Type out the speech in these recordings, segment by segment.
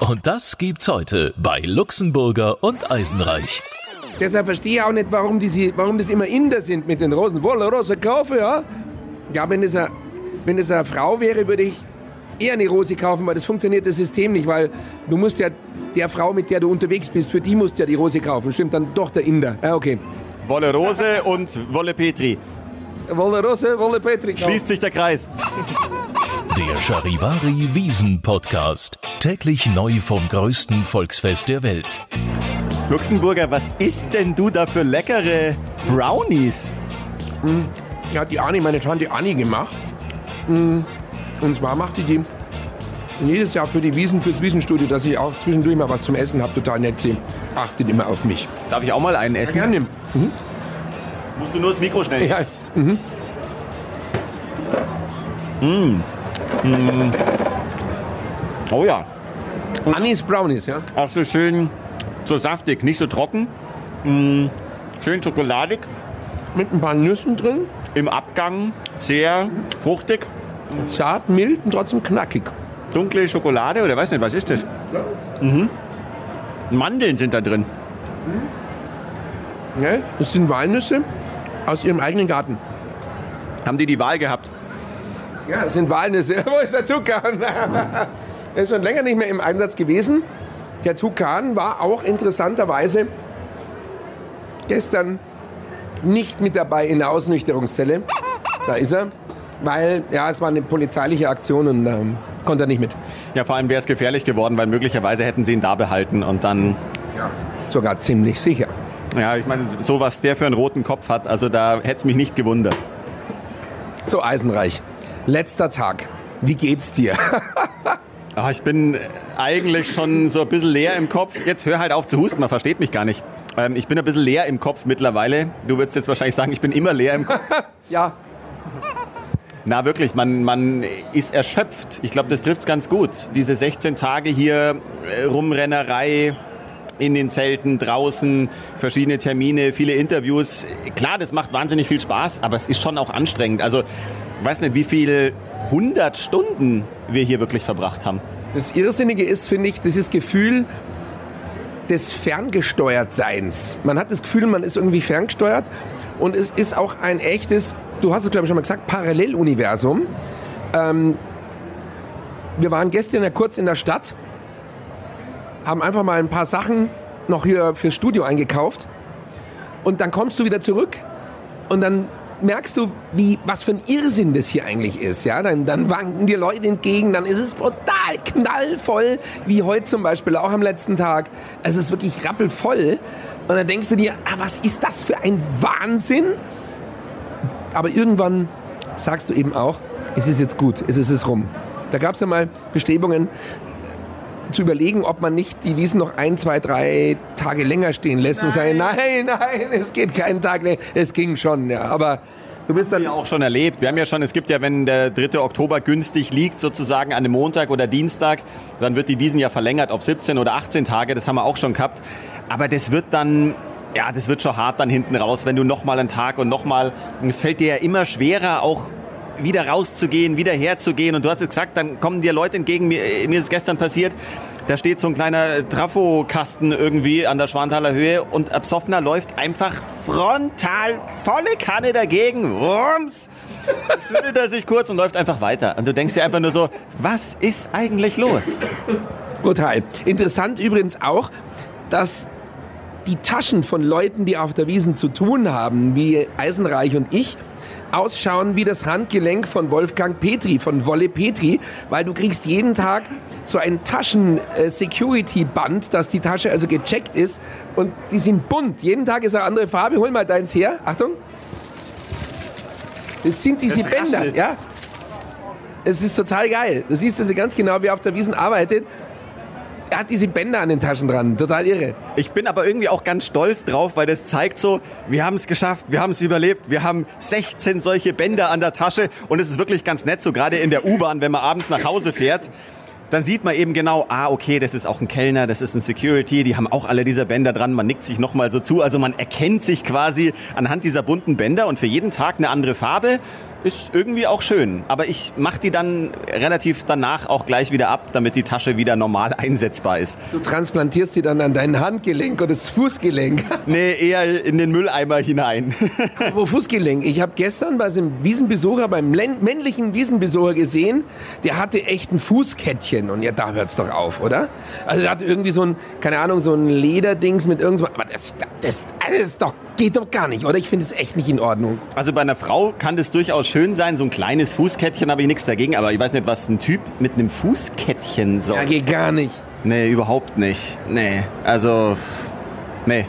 Und das gibt's heute bei Luxemburger und Eisenreich. Deshalb verstehe ich auch nicht, warum, die, warum das immer Inder sind mit den Rosen. Wolle Rose kaufen, ja? Ja, wenn es eine, wenn es eine Frau wäre, würde ich eher eine Rose kaufen, weil das funktioniert das System nicht, weil du musst ja der Frau, mit der du unterwegs bist, für die musst du ja die Rose kaufen. Stimmt dann doch der Inder. Ja, okay. Wolle Rose und Wolle Petri. Wolle Rose, Wolle Petri. Schließt sich der Kreis. Der Charivari Wiesen Podcast. Täglich neu vom größten Volksfest der Welt. Luxemburger, was isst denn du da für leckere Brownies? Hm, ja, die Anni, meine Tante Anni gemacht. Hm, und zwar macht die die jedes Jahr für die Wiesen, fürs Wiesenstudio, dass ich auch zwischendurch mal was zum Essen habe. Total nett. Sie achtet immer auf mich. Darf ich auch mal einen essen? Ja, gerne. Mhm. Musst du nur das Mikro stellen? Ja. Mhm. Mmh. Mmh. Oh ja. Anis Brownies, ja. Auch so schön, so saftig, nicht so trocken. Mmh. Schön schokoladig. Mit ein paar Nüssen drin. Im Abgang sehr fruchtig. Zart, mild und trotzdem knackig. Dunkle Schokolade oder weiß nicht, was ist das? Ja. Mhm. Mandeln sind da drin. Mhm. Ja, das sind Walnüsse aus ihrem eigenen Garten. Haben die die Wahl gehabt? Ja, das sind Walnüsse. Wo ist der Tukan? er ist schon länger nicht mehr im Einsatz gewesen. Der Tukan war auch interessanterweise gestern nicht mit dabei in der Ausnüchterungszelle. Da ist er. Weil, ja, es war eine polizeiliche Aktion und ähm, konnte er nicht mit. Ja, vor allem wäre es gefährlich geworden, weil möglicherweise hätten sie ihn da behalten und dann. Ja, sogar ziemlich sicher. Ja, ich meine, so was der für einen roten Kopf hat, also da hätte es mich nicht gewundert. So, Eisenreich. Letzter Tag. Wie geht's dir? Ach, ich bin eigentlich schon so ein bisschen leer im Kopf. Jetzt hör halt auf zu husten, man versteht mich gar nicht. Ähm, ich bin ein bisschen leer im Kopf mittlerweile. Du würdest jetzt wahrscheinlich sagen, ich bin immer leer im Kopf. ja. Na wirklich, man, man ist erschöpft. Ich glaube, das trifft es ganz gut. Diese 16 Tage hier, äh, Rumrennerei, in den Zelten, draußen, verschiedene Termine, viele Interviews. Klar, das macht wahnsinnig viel Spaß, aber es ist schon auch anstrengend. Also, weiß nicht, wie viele 100 Stunden wir hier wirklich verbracht haben. Das Irrsinnige ist, finde ich, dieses Gefühl des Ferngesteuertseins. Man hat das Gefühl, man ist irgendwie ferngesteuert und es ist auch ein echtes, du hast es glaube ich schon mal gesagt, Paralleluniversum. Ähm, wir waren gestern ja kurz in der Stadt, haben einfach mal ein paar Sachen noch hier fürs Studio eingekauft und dann kommst du wieder zurück und dann merkst du, wie, was für ein Irrsinn das hier eigentlich ist. Ja? Dann, dann wanken dir Leute entgegen, dann ist es total knallvoll, wie heute zum Beispiel auch am letzten Tag. Es ist wirklich rappelvoll. Und dann denkst du dir, ah, was ist das für ein Wahnsinn? Aber irgendwann sagst du eben auch, es ist jetzt gut, es ist es rum. Da gab es ja mal Bestrebungen, zu überlegen, ob man nicht die Wiesen noch ein, zwei, drei Tage länger stehen lässt nein. und sagen, nein, nein, es geht keinen Tag länger. Es ging schon, ja. Aber Du bist dann ja auch schon erlebt. Wir haben ja schon, es gibt ja, wenn der 3. Oktober günstig liegt, sozusagen an einem Montag oder Dienstag, dann wird die Wiesen ja verlängert auf 17 oder 18 Tage. Das haben wir auch schon gehabt. Aber das wird dann ja, das wird schon hart dann hinten raus, wenn du nochmal einen Tag und nochmal, es fällt dir ja immer schwerer, auch wieder rauszugehen, wieder herzugehen. Und du hast es gesagt, dann kommen dir Leute entgegen. Mir, mir ist es gestern passiert. Da steht so ein kleiner Trafokasten irgendwie an der Schwanthaler Höhe und Absoffner läuft einfach frontal volle Kanne dagegen. Rums! Schüttelt er sich kurz und läuft einfach weiter. Und du denkst dir einfach nur so, was ist eigentlich los? Brutal. Interessant übrigens auch, dass die Taschen von Leuten, die auf der Wiesen zu tun haben, wie Eisenreich und ich, ausschauen wie das Handgelenk von Wolfgang Petri, von Wolle Petri, weil du kriegst jeden Tag so ein Taschen-Security-Band, dass die Tasche also gecheckt ist und die sind bunt. Jeden Tag ist eine andere Farbe. Hol mal deins her. Achtung. Das sind diese das Bänder, ja. Es ist total geil. Du siehst also ganz genau, wer auf der Wiesen arbeitet er hat diese Bänder an den Taschen dran. Total irre. Ich bin aber irgendwie auch ganz stolz drauf, weil das zeigt so, wir haben es geschafft, wir haben es überlebt, wir haben 16 solche Bänder an der Tasche und es ist wirklich ganz nett, so gerade in der U-Bahn, wenn man abends nach Hause fährt dann sieht man eben genau, ah, okay, das ist auch ein Kellner, das ist ein Security, die haben auch alle diese Bänder dran, man nickt sich nochmal so zu. Also man erkennt sich quasi anhand dieser bunten Bänder und für jeden Tag eine andere Farbe. Ist irgendwie auch schön. Aber ich mache die dann relativ danach auch gleich wieder ab, damit die Tasche wieder normal einsetzbar ist. Du transplantierst sie dann an dein Handgelenk oder das Fußgelenk. Nee, eher in den Mülleimer hinein. Wo Fußgelenk? Ich habe gestern bei einem Wiesenbesucher, beim männlichen Wiesenbesucher gesehen, der hatte echt ein Fußkettchen. Und ja, da hört's doch auf, oder? Also der hatte irgendwie so ein, keine Ahnung, so ein Lederdings mit irgendwas. Aber das, das, das ist doch geht doch gar nicht, oder? Ich finde es echt nicht in Ordnung. Also bei einer Frau kann das durchaus schön sein, so ein kleines Fußkettchen habe ich nichts dagegen, aber ich weiß nicht, was ein Typ mit einem Fußkettchen soll. Ja, geht gar nicht. Nee, überhaupt nicht. Nee, also, nee.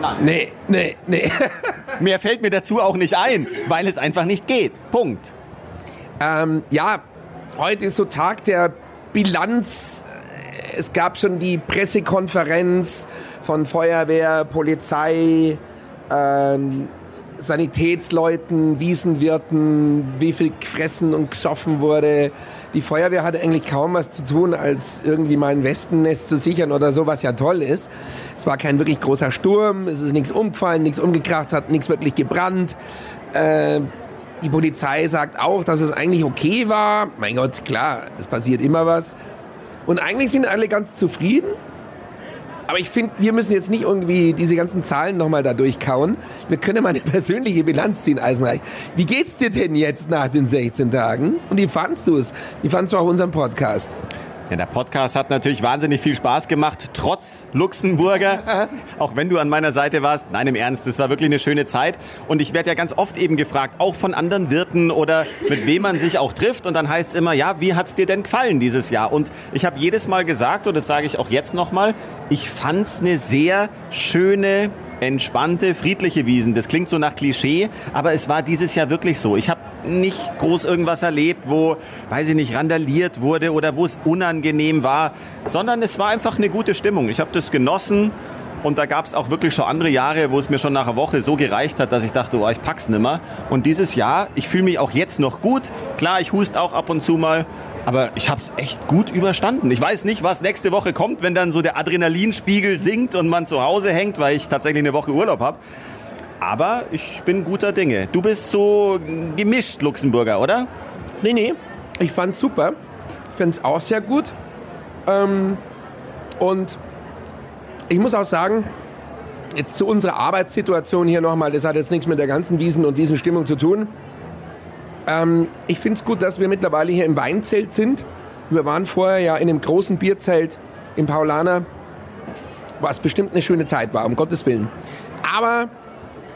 Nein. Nee, nee, nee. Mehr fällt mir dazu auch nicht ein, weil es einfach nicht geht. Punkt. Ähm, ja, heute ist so Tag der Bilanz. Es gab schon die Pressekonferenz von Feuerwehr, Polizei, ähm, Sanitätsleuten, Wiesenwirten, wie viel gefressen und gesoffen wurde. Die Feuerwehr hatte eigentlich kaum was zu tun, als irgendwie mal ein Wespennest zu sichern oder so, was ja toll ist. Es war kein wirklich großer Sturm, es ist nichts umgefallen, nichts umgekracht, es hat nichts wirklich gebrannt. Äh, die Polizei sagt auch, dass es eigentlich okay war. Mein Gott, klar, es passiert immer was. Und eigentlich sind alle ganz zufrieden. Aber ich finde, wir müssen jetzt nicht irgendwie diese ganzen Zahlen nochmal da durchkauen. Wir können mal eine persönliche Bilanz ziehen, Eisenreich. Wie geht's dir denn jetzt nach den 16 Tagen? Und wie fandst du es? Wie fandst du auch unseren Podcast? Ja, der Podcast hat natürlich wahnsinnig viel Spaß gemacht, trotz Luxemburger. auch wenn du an meiner Seite warst. Nein, im Ernst, es war wirklich eine schöne Zeit. Und ich werde ja ganz oft eben gefragt, auch von anderen Wirten oder mit wem man sich auch trifft. Und dann heißt es immer, ja, wie hat's dir denn gefallen dieses Jahr? Und ich habe jedes Mal gesagt, und das sage ich auch jetzt nochmal, ich fand's eine sehr schöne, entspannte, friedliche Wiesen. Das klingt so nach Klischee, aber es war dieses Jahr wirklich so. Ich habe nicht groß irgendwas erlebt, wo, weiß ich nicht, randaliert wurde oder wo es unangenehm war, sondern es war einfach eine gute Stimmung. Ich habe das genossen. Und da gab es auch wirklich schon andere Jahre, wo es mir schon nach einer Woche so gereicht hat, dass ich dachte, oh, ich pack's nimmer. Und dieses Jahr, ich fühle mich auch jetzt noch gut. Klar, ich hust auch ab und zu mal, aber ich habe es echt gut überstanden. Ich weiß nicht, was nächste Woche kommt, wenn dann so der Adrenalinspiegel sinkt und man zu Hause hängt, weil ich tatsächlich eine Woche Urlaub habe. Aber ich bin guter Dinge. Du bist so gemischt Luxemburger, oder? Nee, nee. Ich fand's super. Ich finde es auch sehr gut. Ähm, und ich muss auch sagen, jetzt zu unserer Arbeitssituation hier nochmal, das hat jetzt nichts mit der ganzen Wiesen- und Wiesenstimmung zu tun. Ähm, ich finde es gut, dass wir mittlerweile hier im Weinzelt sind. Wir waren vorher ja in einem großen Bierzelt im Paulaner, was bestimmt eine schöne Zeit war, um Gottes Willen. Aber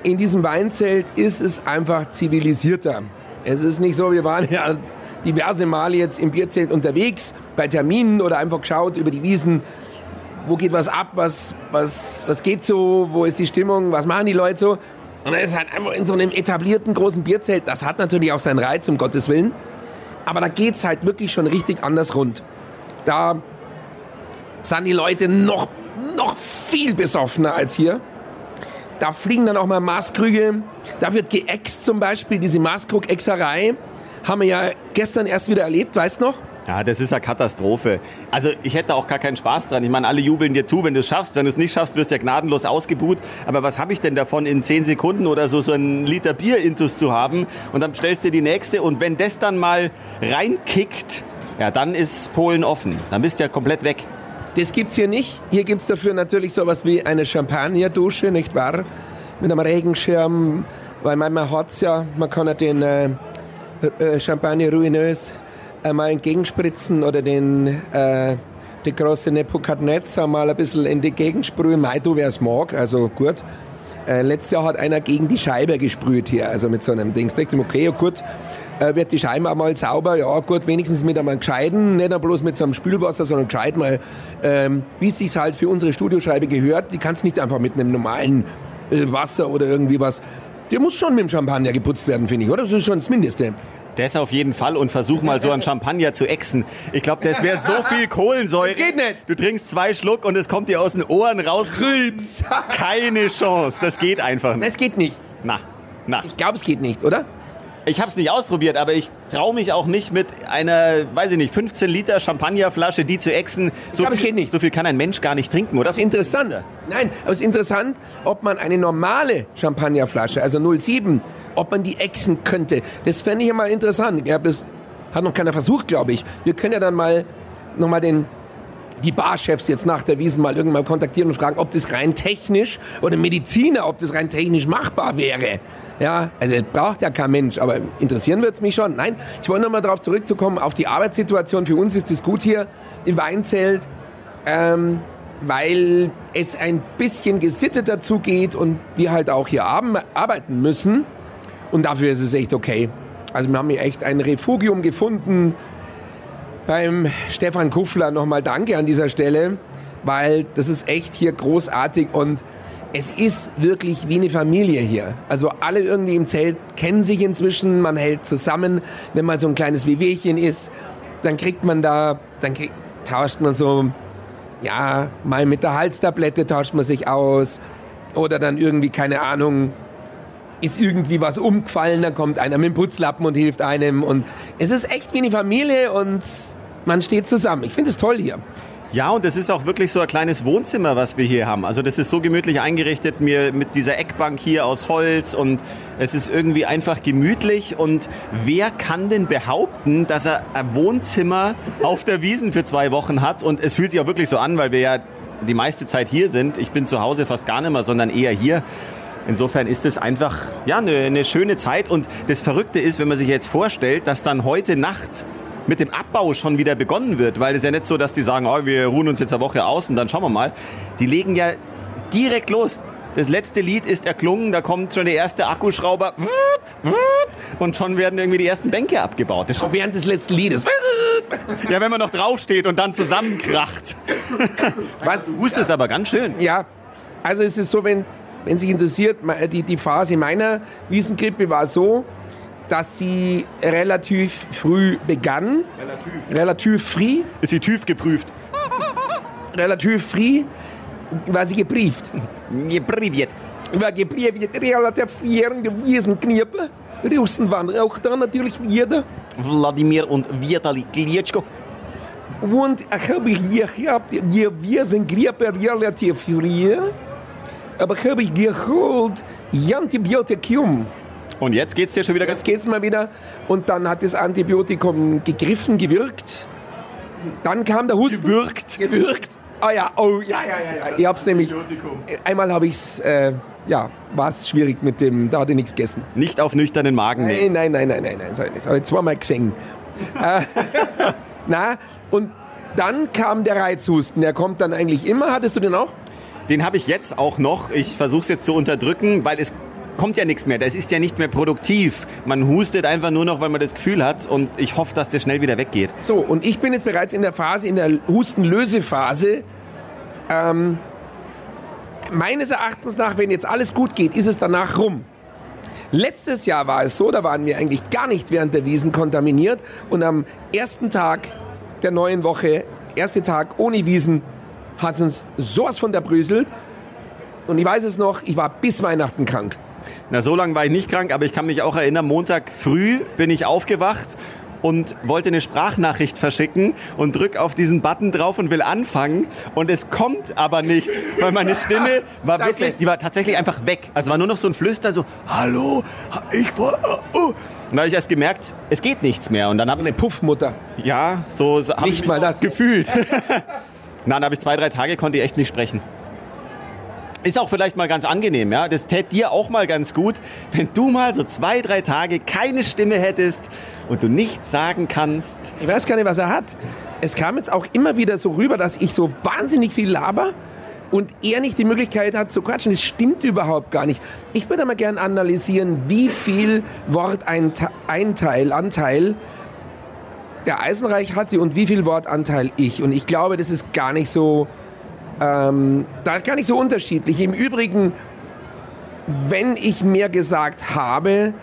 in diesem Weinzelt ist es einfach zivilisierter. Es ist nicht so, wir waren ja diverse Male jetzt im Bierzelt unterwegs, bei Terminen oder einfach geschaut über die Wiesen, wo geht was ab, was, was, was geht so, wo ist die Stimmung, was machen die Leute so. Und dann ist halt einfach in so einem etablierten großen Bierzelt, das hat natürlich auch seinen Reiz, um Gottes Willen. Aber da geht es halt wirklich schon richtig anders rund. Da sind die Leute noch, noch viel besoffener als hier. Da fliegen dann auch mal Maßkrüge. Da wird geäxt zum Beispiel, diese Maßkrug-Äxerei. Haben wir ja gestern erst wieder erlebt, weißt noch? Ja, das ist eine Katastrophe. Also ich hätte auch gar keinen Spaß dran. Ich meine, alle jubeln dir zu, wenn du es schaffst. Wenn du es nicht schaffst, wirst du ja gnadenlos ausgebuht. Aber was habe ich denn davon, in zehn Sekunden oder so so einen Liter Bier intus zu haben? Und dann stellst du die nächste. Und wenn das dann mal reinkickt, ja, dann ist Polen offen. Dann bist du ja komplett weg. Das gibt's hier nicht. Hier gibt's dafür natürlich sowas wie eine Champagnerdusche, nicht wahr? Mit einem Regenschirm, weil manchmal hat's ja, man kann ja den äh, äh, Champagner ruinös einmal entgegenspritzen oder den, äh, die große Nepokadnezar mal ein bisschen in die Gegend sprühen. Mei, du, wer es mag, also gut. Äh, letztes Jahr hat einer gegen die Scheibe gesprüht hier, also mit so einem Ding. Da dachte ich, okay, ja gut, äh, wird die Scheibe einmal sauber, ja gut, wenigstens mit einem gescheiten, nicht bloß mit so einem Spülwasser, sondern gescheit mal, ähm, wie es sich halt für unsere Studioscheibe gehört, die kannst nicht einfach mit einem normalen äh, Wasser oder irgendwie was, der muss schon mit dem Champagner geputzt werden, finde ich, oder? Das ist schon das Mindeste. Das auf jeden Fall und versuch mal so einen Champagner zu exen. Ich glaube, das wäre so viel Kohlensäure. Das geht nicht. Du trinkst zwei Schluck und es kommt dir aus den Ohren raus. Krebs. Keine Chance. Das geht einfach nicht. Das geht nicht. Na, na. Ich glaube, es geht nicht, oder? Ich habe es nicht ausprobiert, aber ich traue mich auch nicht mit einer, weiß ich nicht, 15 Liter Champagnerflasche, die zu exen. So, Aber es geht nicht. so viel kann ein Mensch gar nicht trinken, oder? Das ist interessant. Nein, aber es ist interessant, ob man eine normale Champagnerflasche, also 07, ob man die exen könnte. Das fände ich ja mal interessant. Ja, das hat noch keiner versucht, glaube ich. Wir können ja dann mal nochmal den die Barchefs jetzt nach der Wiesen mal irgendwann kontaktieren und fragen, ob das rein technisch oder Mediziner, ob das rein technisch machbar wäre. Ja, also das braucht ja kein Mensch, aber interessieren wird es mich schon. Nein, ich wollte nochmal darauf zurückzukommen, auf die Arbeitssituation. Für uns ist es gut hier im Weinzelt, ähm, weil es ein bisschen gesitteter zugeht und wir halt auch hier arbeiten müssen. Und dafür ist es echt okay. Also wir haben hier echt ein Refugium gefunden, beim Stefan Kuffler nochmal Danke an dieser Stelle, weil das ist echt hier großartig und es ist wirklich wie eine Familie hier. Also alle irgendwie im Zelt kennen sich inzwischen, man hält zusammen. Wenn mal so ein kleines Wehwehchen ist, dann kriegt man da, dann krieg, tauscht man so, ja, mal mit der Halstablette tauscht man sich aus oder dann irgendwie, keine Ahnung, ist irgendwie was umgefallen, dann kommt einer mit dem Putzlappen und hilft einem. Und es ist echt wie eine Familie und man steht zusammen. Ich finde es toll hier. Ja, und es ist auch wirklich so ein kleines Wohnzimmer, was wir hier haben. Also das ist so gemütlich eingerichtet, mir mit dieser Eckbank hier aus Holz und es ist irgendwie einfach gemütlich. Und wer kann denn behaupten, dass er ein Wohnzimmer auf der Wiesen für zwei Wochen hat? Und es fühlt sich auch wirklich so an, weil wir ja die meiste Zeit hier sind. Ich bin zu Hause fast gar nicht mehr, sondern eher hier. Insofern ist es einfach ja, eine, eine schöne Zeit. Und das Verrückte ist, wenn man sich jetzt vorstellt, dass dann heute Nacht mit dem Abbau schon wieder begonnen wird, weil es ja nicht so, dass die sagen, oh, wir ruhen uns jetzt eine Woche aus und dann schauen wir mal. Die legen ja direkt los. Das letzte Lied ist erklungen, da kommt schon der erste Akkuschrauber und schon werden irgendwie die ersten Bänke abgebaut. Das ist schon, während des letzten Liedes. ja, wenn man noch draufsteht und dann zusammenkracht. Was? Hust es aber ganz schön. Ja, also es ist so, wenn, wenn sich interessiert, die, die Phase meiner Wiesengrippe war so, dass sie relativ früh begann. Relativ. Relativ früh. Ist sie TÜV geprüft? Relativ früh war sie gebrieft. Gepriviert. war gebrieft relativ früh Wiesengrippe. Russen waren auch da natürlich wieder. Wladimir und Vitali Klitschko. Und ich habe hier gehabt, die Wiesengrippe relativ früh. Aber habe ich geholt Antibiotikum. Und jetzt geht's dir schon wieder ganz Jetzt geht's mal wieder. Und dann hat das Antibiotikum gegriffen, gewirkt. Dann kam der Husten. Gewirkt. Gewirkt. Ah ja, oh ja, ja, ja. ja. Ich hab's nämlich. Einmal habe ich's, äh, ja, war es schwierig mit dem, da hatte ich nichts gegessen. nicht auf nüchternen Magen nehmen. Nein, nein, nein, nein, nein, nein, nicht. Habe ich zweimal gesehen. äh, na, und dann kam der Reizhusten. Der kommt dann eigentlich immer. Hattest du den auch? Den habe ich jetzt auch noch. Ich versuche es jetzt zu unterdrücken, weil es kommt ja nichts mehr. Das ist ja nicht mehr produktiv. Man hustet einfach nur noch, weil man das Gefühl hat. Und ich hoffe, dass das schnell wieder weggeht. So, und ich bin jetzt bereits in der Phase, in der Hustenlösephase. Ähm, meines Erachtens nach, wenn jetzt alles gut geht, ist es danach rum. Letztes Jahr war es so, da waren wir eigentlich gar nicht während der Wiesen kontaminiert und am ersten Tag der neuen Woche, erste Tag ohne Wiesen, hat es uns sowas von derbröselt. Und ich weiß es noch, ich war bis Weihnachten krank. Na, so lange war ich nicht krank, aber ich kann mich auch erinnern, Montag früh bin ich aufgewacht und wollte eine Sprachnachricht verschicken und drück auf diesen Button drauf und will anfangen und es kommt aber nichts, weil meine Stimme war Scheiße. wirklich, die war tatsächlich einfach weg. Also war nur noch so ein Flüstern, so, hallo, ich war, oh, oh. Und da habe ich erst gemerkt, es geht nichts mehr und dann habe So eine Puffmutter. ja, so so hab Nicht ich mich mal das. gefühlt. Na, dann habe ich zwei, drei Tage, konnte ich echt nicht sprechen. Ist auch vielleicht mal ganz angenehm, ja. Das tät dir auch mal ganz gut, wenn du mal so zwei, drei Tage keine Stimme hättest und du nichts sagen kannst. Ich weiß gar nicht, was er hat. Es kam jetzt auch immer wieder so rüber, dass ich so wahnsinnig viel laber und er nicht die Möglichkeit hat zu quatschen. Das stimmt überhaupt gar nicht. Ich würde mal gern analysieren, wie viel Worteinteil, Anteil der Eisenreich hatte und wie viel Wortanteil ich. Und ich glaube, das ist gar nicht so, ähm, da gar nicht so unterschiedlich. Im Übrigen, wenn ich mehr gesagt habe,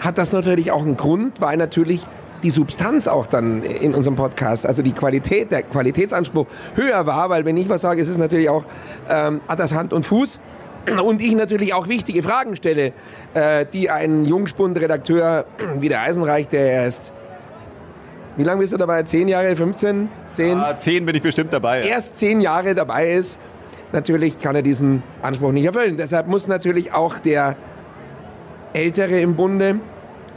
hat das natürlich auch einen Grund, weil natürlich die Substanz auch dann in unserem Podcast, also die Qualität, der Qualitätsanspruch höher war, weil wenn ich was sage, ist es natürlich auch, ähm, hat das Hand und Fuß. und ich natürlich auch wichtige Fragen stelle, äh, die ein Jungspund-Redakteur wie der Eisenreich, der erst, wie lange bist du dabei? Zehn Jahre, 15? Zehn? Ah, zehn bin ich bestimmt dabei. Erst zehn Jahre dabei ist, natürlich kann er diesen Anspruch nicht erfüllen. Deshalb muss natürlich auch der Ältere im Bunde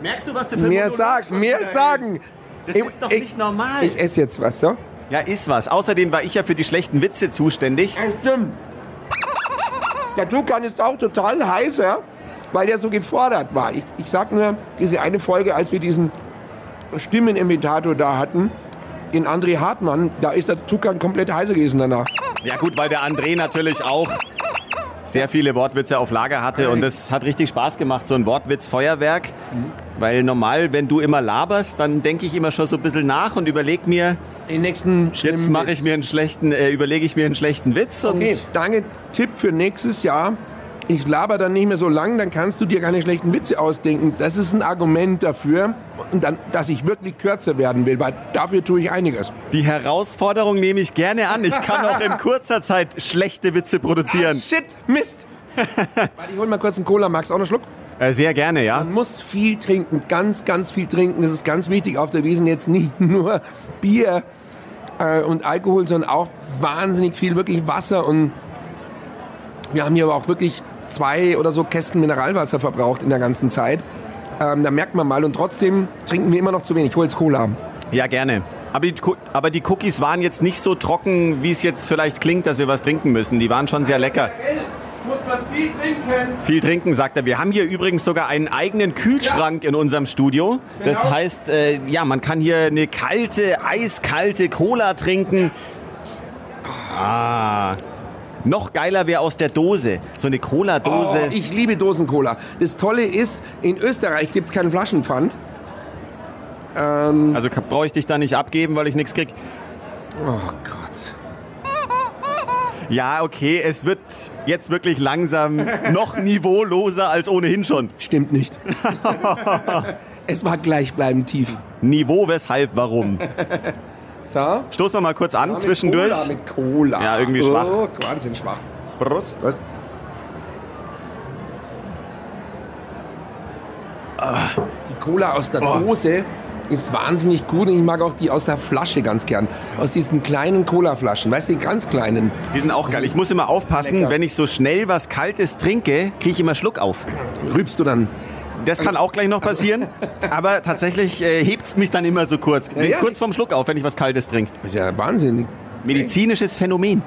Merkst du, was du mehr sagen, mehr sagen. Das Ich- ist doch ich- nicht normal. Ich esse jetzt was, so? ja, ist was. Außerdem war ich ja für die schlechten Witze zuständig. Ja, stimmt. Der Tukan ist auch total heißer, weil der so gefordert war. Ich, ich sag nur, diese eine Folge, als wir diesen Stimmenimitator da hatten, den André Hartmann, da ist der Tukan komplett heißer gewesen danach. Ja gut, weil der André natürlich auch sehr viele Wortwitze auf Lager hatte und das hat richtig Spaß gemacht, so ein Wortwitzfeuerwerk. Weil normal, wenn du immer laberst, dann denke ich immer schon so ein bisschen nach und überlege mir, Den nächsten jetzt mache ich mir einen schlechten, äh, überlege ich mir einen schlechten Witz und Okay, danke. Tipp für nächstes Jahr. Ich laber dann nicht mehr so lang, dann kannst du dir keine schlechten Witze ausdenken. Das ist ein Argument dafür, dann, dass ich wirklich kürzer werden will, weil dafür tue ich einiges. die Herausforderung nehme ich gerne an. Ich kann auch in kurzer Zeit schlechte Witze produzieren. Shit, Mist. Warte, ich hol mal kurz einen Cola. Magst du auch noch einen Schluck? Äh, sehr gerne, ja. Man muss viel trinken, ganz, ganz viel trinken. Das ist ganz wichtig auf der Wiesen. Jetzt nicht nur Bier äh, und Alkohol, sondern auch wahnsinnig viel wirklich Wasser. Und wir haben hier aber auch wirklich zwei oder so Kästen Mineralwasser verbraucht in der ganzen Zeit. Ähm, da merkt man mal. Und trotzdem trinken wir immer noch zu wenig. Ich hol jetzt Cola. Ja, gerne. Aber die, aber die Cookies waren jetzt nicht so trocken, wie es jetzt vielleicht klingt, dass wir was trinken müssen. Die waren schon sehr lecker. Muss man viel trinken. Viel trinken, sagt er. Wir haben hier übrigens sogar einen eigenen Kühlschrank in unserem Studio. Das Genau. heißt, äh, ja, man kann hier eine kalte, eiskalte Cola trinken. Ah. Noch geiler wäre aus der Dose. So eine Cola-Dose. Oh, ich liebe Dosen-Cola. Das Tolle ist, in Österreich gibt es keinen Flaschenpfand. Ähm, also brauche ich dich da nicht abgeben, weil ich nichts krieg. oh Gott. Ja, okay, es wird jetzt wirklich langsam noch niveauloser als ohnehin schon. Stimmt nicht. es war gleichbleibend tief. Niveau, weshalb, warum? So. Stoßen wir mal kurz an Mit zwischendurch. Cola, mit Cola. Ja, irgendwie schwach. Oh, Wahnsinn schwach. Prost. Was? Ah, Die Cola aus der Oh. Dose ist wahnsinnig gut und ich mag auch die aus der Flasche ganz gern. Aus diesen kleinen Cola-Flaschen, weißt du, die ganz kleinen. Die sind auch geil. Ich muss immer aufpassen, Lecker. wenn ich so schnell was Kaltes trinke, kriege ich immer Schluck auf. Rübst du dann? Das kann auch gleich noch passieren, aber tatsächlich äh, hebt es mich dann immer so kurz. Ja, ja. kurz vorm Schluck auf, wenn ich was Kaltes trinke. Das ist ja Wahnsinn. Medizinisches Phänomen.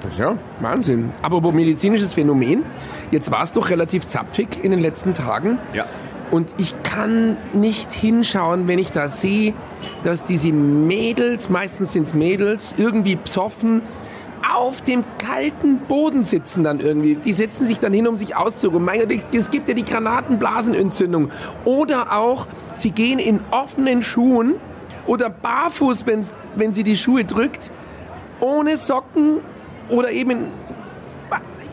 Das ist ja Wahnsinn. Aber medizinisches Phänomen, jetzt war es doch relativ zapfig in den letzten Tagen. Ja. Und ich kann nicht hinschauen, wenn ich da sehe, dass diese Mädels, meistens sind es Mädels, irgendwie psoffen, auf dem kalten Boden sitzen dann irgendwie. Die setzen sich dann hin, um sich auszuruhen. Mein Gott, es gibt ja die Granatenblasenentzündung. Oder auch, sie gehen in offenen Schuhen oder barfuß, wenn's, wenn sie die Schuhe drückt, ohne Socken oder eben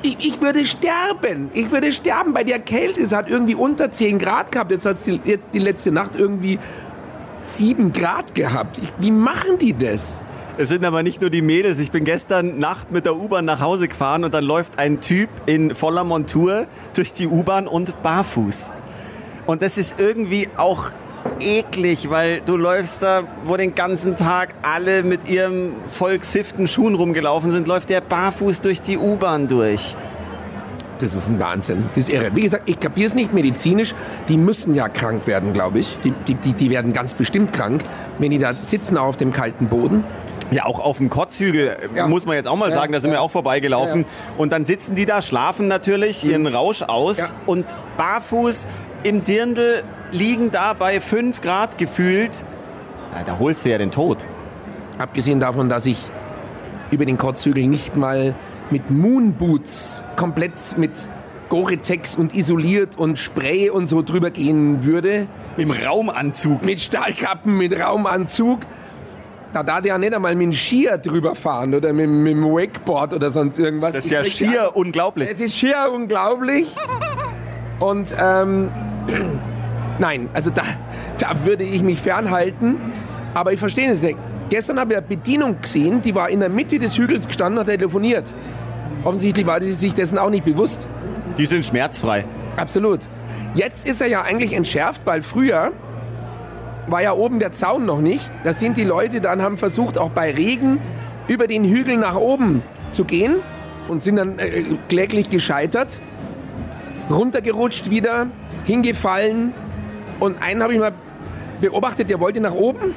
ich, ich würde sterben. Ich würde sterben bei der Kälte. Es hat irgendwie unter 10 Grad gehabt. Jetzt hat es die, die letzte Nacht irgendwie 7 Grad gehabt. Ich, wie machen die das? Es sind aber nicht nur die Mädels. Ich bin gestern Nacht mit der U-Bahn nach Hause gefahren und dann läuft ein Typ in voller Montur durch die U-Bahn und barfuß. Und das ist irgendwie auch eklig, weil du läufst da, wo den ganzen Tag alle mit ihrem voll gesiften Schuhen rumgelaufen sind, läuft der barfuß durch die U-Bahn durch. Das ist ein Wahnsinn. Das ist irre. Wie gesagt, ich kapiere es nicht medizinisch. Die müssen ja krank werden, glaube ich. Die, die, die werden ganz bestimmt krank, wenn die da sitzen auf dem kalten Boden. Ja, auch auf dem Kotzhügel, äh, Ja. muss man jetzt auch mal Ja, sagen, da sind ja. wir auch vorbeigelaufen. Und dann sitzen die da, schlafen natürlich ihren Rausch aus und barfuß im Dirndl liegen da bei 5 Grad gefühlt. Da holst du ja den Tod. Abgesehen davon, dass ich über den Kotzhügel nicht mal mit Moonboots komplett mit Gore-Tex und isoliert und Spray und so drüber gehen würde. Im Raumanzug. Mit Stahlkappen, mit Raumanzug. Da darf ja nicht einmal mit dem Skier drüber fahren oder mit, mit dem Wakeboard oder sonst irgendwas. Das ist Ich ja schier einfach- unglaublich. Es ist schier unglaublich. Und ähm, nein, also da, da würde ich mich fernhalten. Aber ich verstehe es nicht. Gestern habe ich eine Bedienung gesehen, die war in der Mitte des Hügels gestanden und hat telefoniert. offensichtlich war die sich dessen auch nicht bewusst. Die sind schmerzfrei. Absolut. Jetzt ist er ja eigentlich entschärft, weil früher war ja oben der Zaun noch nicht. Da sind die Leute dann, haben versucht, auch bei Regen über den Hügel nach oben zu gehen und sind dann äh, kläglich gescheitert, runtergerutscht wieder, hingefallen und einen habe ich mal beobachtet, der wollte nach oben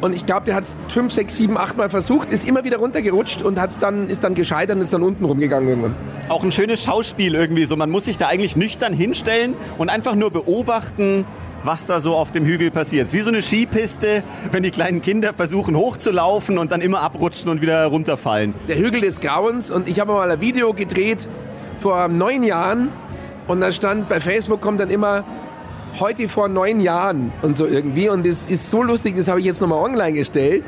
und ich glaube, der hat es fünf, sechs, sieben, acht Mal versucht, ist immer wieder runtergerutscht und hat's dann, ist dann gescheitert und ist dann unten rumgegangen irgendwann. Auch ein schönes Schauspiel irgendwie so. Man muss sich da eigentlich nüchtern hinstellen und einfach nur beobachten, was da so auf dem Hügel passiert. Wie so eine Skipiste, wenn die kleinen Kinder versuchen hochzulaufen und dann immer abrutschen und wieder runterfallen. Der Hügel des Grauens und ich habe mal ein Video gedreht vor neun Jahren und da stand bei Facebook kommt dann immer heute vor neun Jahren und so irgendwie. Und das ist so lustig, das habe ich jetzt nochmal online gestellt.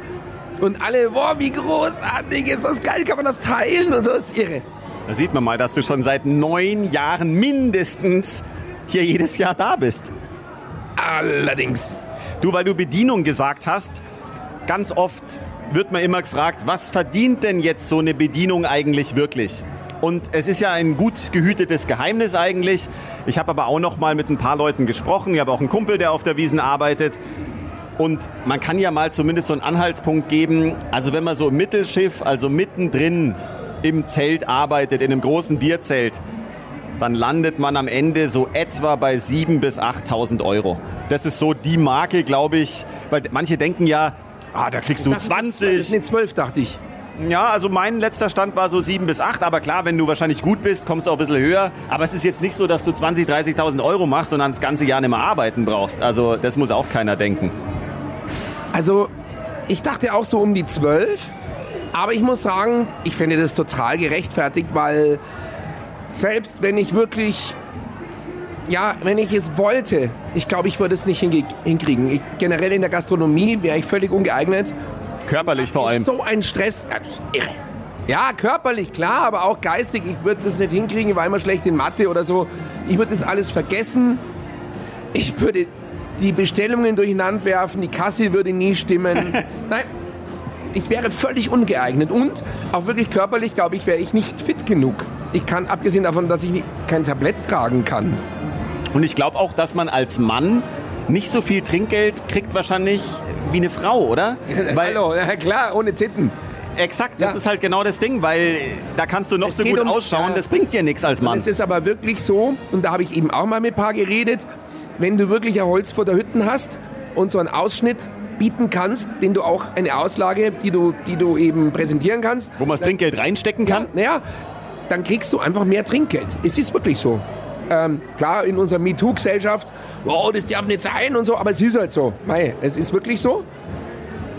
Und alle, boah, wie großartig ist das geil, kann man das teilen und so, das ist irre. Da sieht man mal, dass du schon seit neun Jahren mindestens hier jedes Jahr da bist. Allerdings. Du, weil du Bedienung gesagt hast, ganz oft wird man immer gefragt, was verdient denn jetzt so eine Bedienung eigentlich wirklich? Und es ist ja ein gut gehütetes Geheimnis eigentlich. Ich habe aber auch noch mal mit ein paar Leuten gesprochen. Ich habe auch einen Kumpel, der auf der Wiesen arbeitet. Und man kann ja mal zumindest so einen Anhaltspunkt geben. Also wenn man so im Mittelschiff, also mittendrin im Zelt arbeitet, in einem großen Bierzelt, dann landet man am Ende so etwa bei 7.000 bis 8.000 Euro. Das ist so die Marke, glaube ich, weil manche denken ja, ah, da kriegst du Das 20. Ist eine 12, dachte ich. Ja, also mein letzter Stand war so 7 bis 8, aber klar, wenn du wahrscheinlich gut bist, kommst du auch ein bisschen höher. Aber es ist jetzt nicht so, dass du 20.000, 30.000 Euro machst und dann das ganze Jahr nicht mehr arbeiten brauchst. Also das muss auch keiner denken. Also, ich dachte auch so um die 12. Aber ich muss sagen, ich finde das total gerechtfertigt, weil selbst wenn ich wirklich, ja, wenn ich es wollte, ich glaube, ich würde es nicht hinkriegen. Ich, generell in der Gastronomie wäre ich völlig ungeeignet. Körperlich vor allem. So ein Stress. Irre. Ja, körperlich klar, aber auch geistig. Ich würde das nicht hinkriegen, ich war immer schlecht in Mathe oder so. Ich würde das alles vergessen. Ich würde die Bestellungen durcheinander werfen, die Kasse würde nie stimmen. Nein, ich wäre völlig ungeeignet. Und auch wirklich körperlich, glaube ich, wäre ich nicht fit genug. Ich kann, abgesehen davon, dass ich kein Tablett tragen kann. Und ich glaube auch, dass man als Mann nicht so viel Trinkgeld kriegt wahrscheinlich wie eine Frau, oder? Hallo, ja klar, ohne Titten. Exakt, das Ja. ist halt genau das Ding, weil da kannst du noch Es so gut um- ausschauen, ja. das bringt dir nichts als Mann. Es ist aber wirklich so, und da habe ich eben auch mal mit ein paar geredet, wenn du wirklich ein Holz vor der Hütten hast und so einen Ausschnitt bieten kannst, den du auch eine Auslage, die du, die du eben präsentieren kannst, Wo man das Trinkgeld reinstecken kann. naja, dann kriegst du einfach mehr Trinkgeld. Es ist wirklich so. Ähm, klar, in unserer MeToo-Gesellschaft, wow, das darf nicht sein und so, aber es ist halt so. Mei, es ist wirklich so.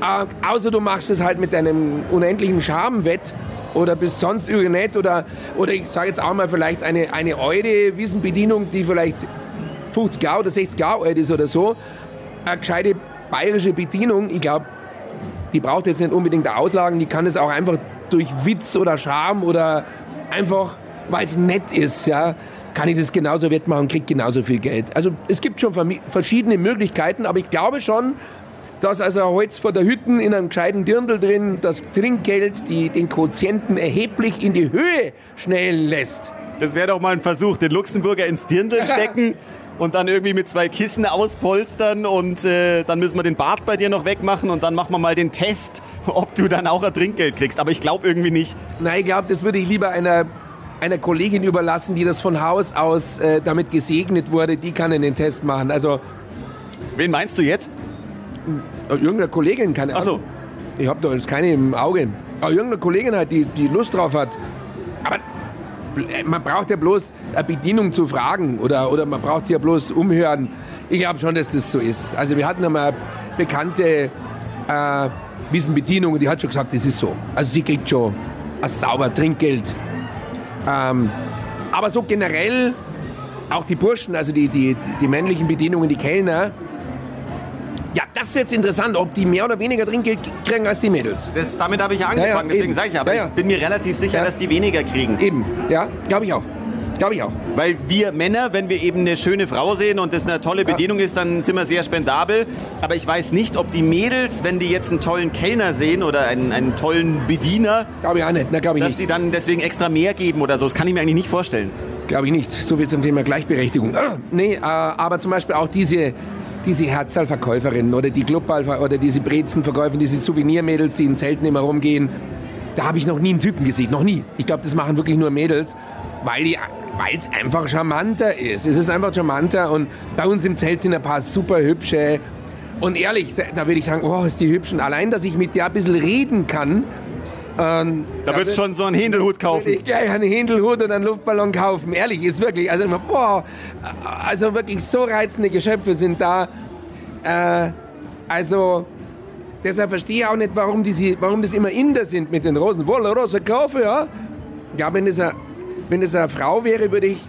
Äh, außer du machst es halt mit deinem unendlichen Charme wett oder bist sonst irgendwie nett oder, oder ich sage jetzt auch mal vielleicht eine, eine eure Wiesenbedienung, die vielleicht 50 Jahre oder 60 Jahre alt ist oder so. Eine gescheite bayerische Bedienung, ich glaube, die braucht jetzt nicht unbedingt Auslagen, die kann es auch einfach durch Witz oder Charme oder einfach, weil es nett ist, ja, kann ich das genauso wettmachen und kriegt genauso viel Geld. Also es gibt schon verschiedene Möglichkeiten, aber ich glaube schon, dass also Holz vor der Hütten in einem gescheiten Dirndl drin das Trinkgeld die, den Quotienten erheblich in die Höhe schnellen lässt. Das wäre doch mal ein Versuch, den Luxemburger ins Dirndl stecken und dann irgendwie mit zwei Kissen auspolstern und äh, dann müssen wir den Bart bei dir noch wegmachen und dann machen wir mal den Test, ob du dann auch ein Trinkgeld kriegst. Aber ich glaube irgendwie nicht. Nein, ich glaube, das würde ich lieber einer, einer Kollegin überlassen, die das von Haus aus äh, damit gesegnet wurde. Die kann den Test machen. Also Wen meinst du jetzt? äh, irgendeine Kollegin, keine Ach so. Ahnung. Ich habe da jetzt keine im Auge. Aber irgendeine Kollegin hat, die, die Lust drauf hat. Aber man braucht ja bloß eine Bedienung zu fragen oder, oder man braucht sie ja bloß umhören. Ich glaube schon, dass das so ist. Also wir hatten einmal eine bekannte äh, Wiesenbedienung die hat schon gesagt, das ist so. Also sie kriegt schon ein sauber Trinkgeld. Ähm, aber so generell auch die Burschen, also die, die, die männlichen Bedienungen, die Kellner, das ist jetzt interessant, ob die mehr oder weniger Trinkgeld kriegen als die Mädels. Das, damit habe ich ja Ja, ja, angefangen, deswegen sage ich aber, Ja, ja. ich bin mir relativ sicher, Ja. dass die weniger kriegen. Eben, ja, glaube ich auch. Glaube ich auch. Weil wir Männer, wenn wir eben eine schöne Frau sehen und das eine tolle Bedienung ist, dann sind wir sehr spendabel. Aber ich weiß nicht, ob die Mädels, wenn die jetzt einen tollen Kellner sehen oder einen, einen tollen Bediener, Glaube ich auch nicht. Na, ich dass nicht. die dann deswegen extra mehr geben oder so. Das kann ich mir eigentlich nicht vorstellen. Glaube ich nicht. So viel zum Thema Gleichberechtigung. Nee, äh, aber zum Beispiel auch diese, diese Herzalverkäuferinnen oder die Clubball oder diese Brezenverkäufer, diese Souvenirmädels, die in Zelten immer rumgehen. Da habe ich noch nie einen Typen gesehen. Noch nie. Ich glaube, das machen wirklich nur Mädels, weil die weil es einfach charmanter ist. Es ist einfach charmanter und bei uns im Zelt sind ein paar super hübsche. Und ehrlich, da würde ich sagen, oh, ist die hübschen. Allein, dass ich mit der ein bisschen reden kann. Ähm, Da würdest du schon so einen Händelhut kaufen. ich gleich einen Händelhut und einen Luftballon kaufen. Ehrlich, ist wirklich. Also, boah, also wirklich so reizende Geschöpfe sind da. Äh, also, deshalb verstehe ich auch nicht, warum, die, warum das immer Inder sind mit den Rosen. Wolle Rose kaufe, ja? Ja, wenn das, eine, wenn das eine Frau wäre, würde ich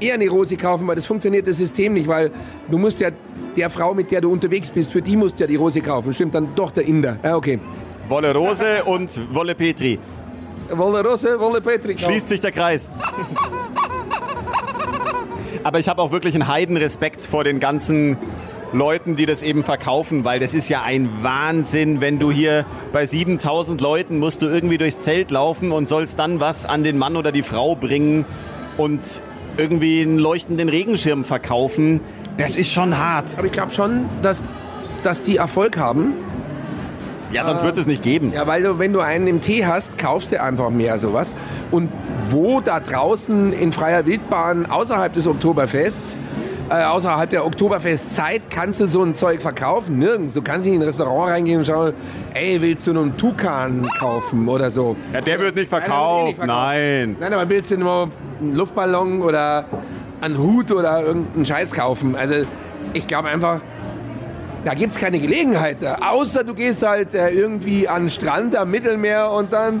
eher eine Rose kaufen, weil das funktioniert das System nicht, weil du musst ja der Frau, mit der du unterwegs bist, für die musst du ja die Rose kaufen. Stimmt, dann doch der Inder. Ja, okay. Wolle Rose und Wolle Petri. Wolle Rose, Wolle Petri. kaufen. Schließt sich der Kreis. Aber ich habe auch wirklich einen Heidenrespekt vor den ganzen Leuten, die das eben verkaufen, weil das ist ja ein Wahnsinn, wenn du hier bei 7000 Leuten musst du irgendwie durchs Zelt laufen und sollst dann was an den Mann oder die Frau bringen und irgendwie einen leuchtenden Regenschirm verkaufen. Das ist schon hart. Aber ich glaube schon, dass, dass die Erfolg haben. Ja, sonst wird es nicht geben. Ja, weil du, wenn du einen im Tee hast, kaufst du einfach mehr sowas. Und wo da draußen in freier Wildbahn außerhalb des Oktoberfests, äh, außerhalb der Oktoberfestzeit, kannst du so ein Zeug verkaufen? Nirgends. Du kannst nicht in ein Restaurant reingehen und schauen, ey, willst du nur einen Tukan kaufen oder so? Ja, der wird nicht Nein, der wird eh verkauft. nicht verkauft. Nein. Nein, aber willst du nur einen Luftballon oder einen Hut oder irgendeinen Scheiß kaufen? Also ich glaube einfach, da gibt es keine Gelegenheit. da. Außer du gehst halt äh, irgendwie an den Strand am Mittelmeer und dann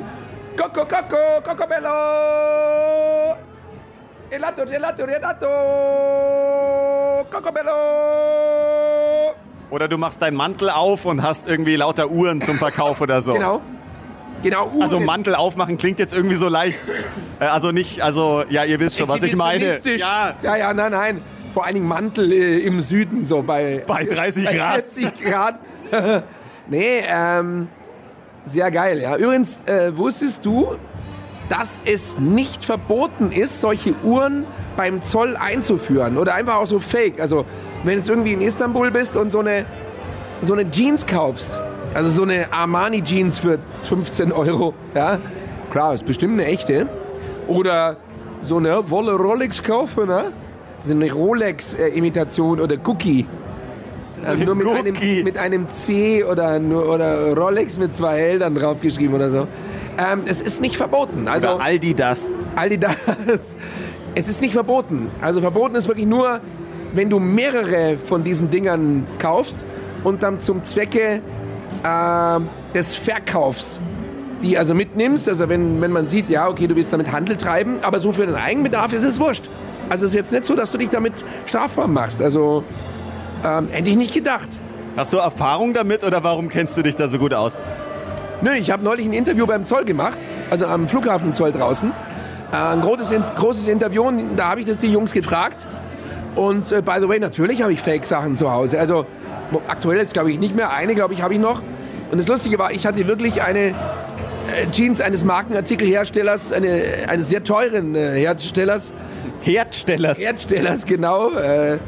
Coco, Coco, Cocobello! Gelato, gelato, gelato! Cocobello! Oder du machst deinen Mantel auf und hast irgendwie lauter Uhren zum Verkauf oder so. Genau. Genau. Also Uhren. Mantel aufmachen klingt jetzt irgendwie so leicht. Äh, Also nicht, also ja, ihr wisst schon, was ich meine. Ja, ja, ja, nein, nein. Vor allen Dingen Mantel äh, im Süden, so bei, Bei 30 bei Grad. 40 Grad. nee, ähm, sehr geil. Ja. Übrigens, äh, wusstest du, dass es nicht verboten ist, solche Uhren beim Zoll einzuführen? Oder einfach auch so fake. Also, wenn du jetzt irgendwie in Istanbul bist und so eine, so eine Jeans kaufst, also so eine Armani-Jeans für 15 Euro, ja, klar, ist bestimmt eine echte. Oder so eine Wolle Rolex kaufen, ne? So eine Rolex-Imitation oder Cookie. Äh, nur mit einem, mit einem C oder, nur, oder Rolex mit zwei dann draufgeschrieben oder so. Ähm, es ist nicht verboten. Also oder Aldi das. Aldi das. Es ist nicht verboten. Also verboten ist wirklich nur, wenn du mehrere von diesen Dingern kaufst und dann zum Zwecke äh, des Verkaufs die also mitnimmst. Also wenn, wenn man sieht, ja, okay, du willst damit Handel treiben, aber so für den Eigenbedarf ist es wurscht. Also es ist jetzt nicht so, dass du dich damit strafbar machst. Also ähm, hätte ich nicht gedacht. Hast du Erfahrung damit oder warum kennst du dich da so gut aus? Nö, ich habe neulich ein Interview beim Zoll gemacht, also am Flughafenzoll draußen. Äh, ein großes, großes Interview, und da habe ich das die Jungs gefragt. Und äh, by the way, natürlich habe ich Fake-Sachen zu Hause. Also aktuell jetzt glaube ich nicht mehr, eine glaube ich habe ich noch. Und das Lustige war, ich hatte wirklich eine äh, Jeans eines Markenartikelherstellers, eine, eines sehr teuren äh, Herstellers, Herdstellers. Herstellers, genau, äh,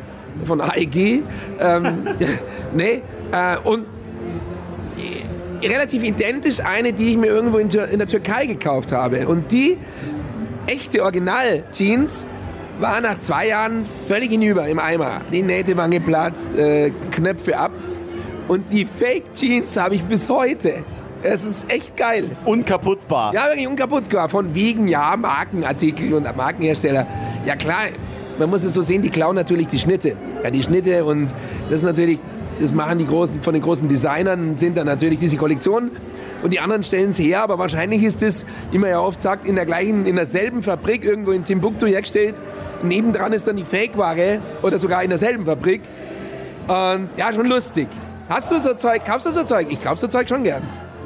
von AEG. Ähm, nee, äh, und äh, relativ identisch eine, die ich mir irgendwo in, in der Türkei gekauft habe. Und die echte Original-Jeans war nach zwei Jahren völlig hinüber im Eimer. Die Nähte waren geplatzt, äh, Knöpfe ab. Und die Fake-Jeans habe ich bis heute. Es ist echt geil. Unkaputtbar. Ja, wirklich unkaputtbar. Von wegen, ja, Markenartikel und Markenhersteller. Ja, klar, man muss es so sehen, die klauen natürlich die Schnitte. Ja, die Schnitte und das ist natürlich, das machen die großen, von den großen Designern sind dann natürlich diese Kollektionen. Und die anderen stellen es her, aber wahrscheinlich ist es, wie man ja oft sagt, in der gleichen, in derselben Fabrik irgendwo in Timbuktu hergestellt. Nebendran ist dann die Fake-Ware oder sogar in derselben Fabrik. Und ja, schon lustig. Hast du so Zeug, kaufst du so Zeug? Ich kauf so Zeug schon gern.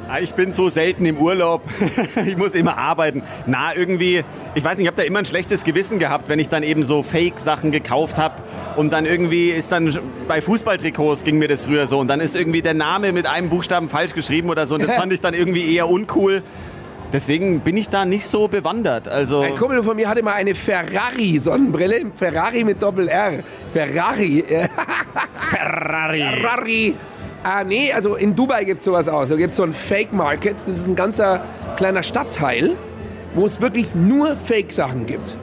Ah, ich bin so selten im Urlaub. ich muss immer arbeiten. Na, irgendwie, ich weiß nicht, ich habe da immer ein schlechtes Gewissen gehabt, wenn ich dann eben so Fake-Sachen gekauft habe. Und dann irgendwie ist dann bei Fußballtrikots ging mir das früher so. Und dann ist irgendwie der Name mit einem Buchstaben falsch geschrieben oder so. Und das fand ich dann irgendwie eher uncool. Deswegen bin ich da nicht so bewandert. Also Ein Kumpel von mir hatte mal eine Ferrari-Sonnenbrille. Ferrari mit Doppel-R. Ferrari. Ferrari. Ferrari. Ah, nee, also in Dubai gibt es sowas auch. Da gibt es so ein Fake Market. Das ist ein ganzer kleiner Stadtteil, wo es wirklich nur Fake-Sachen gibt.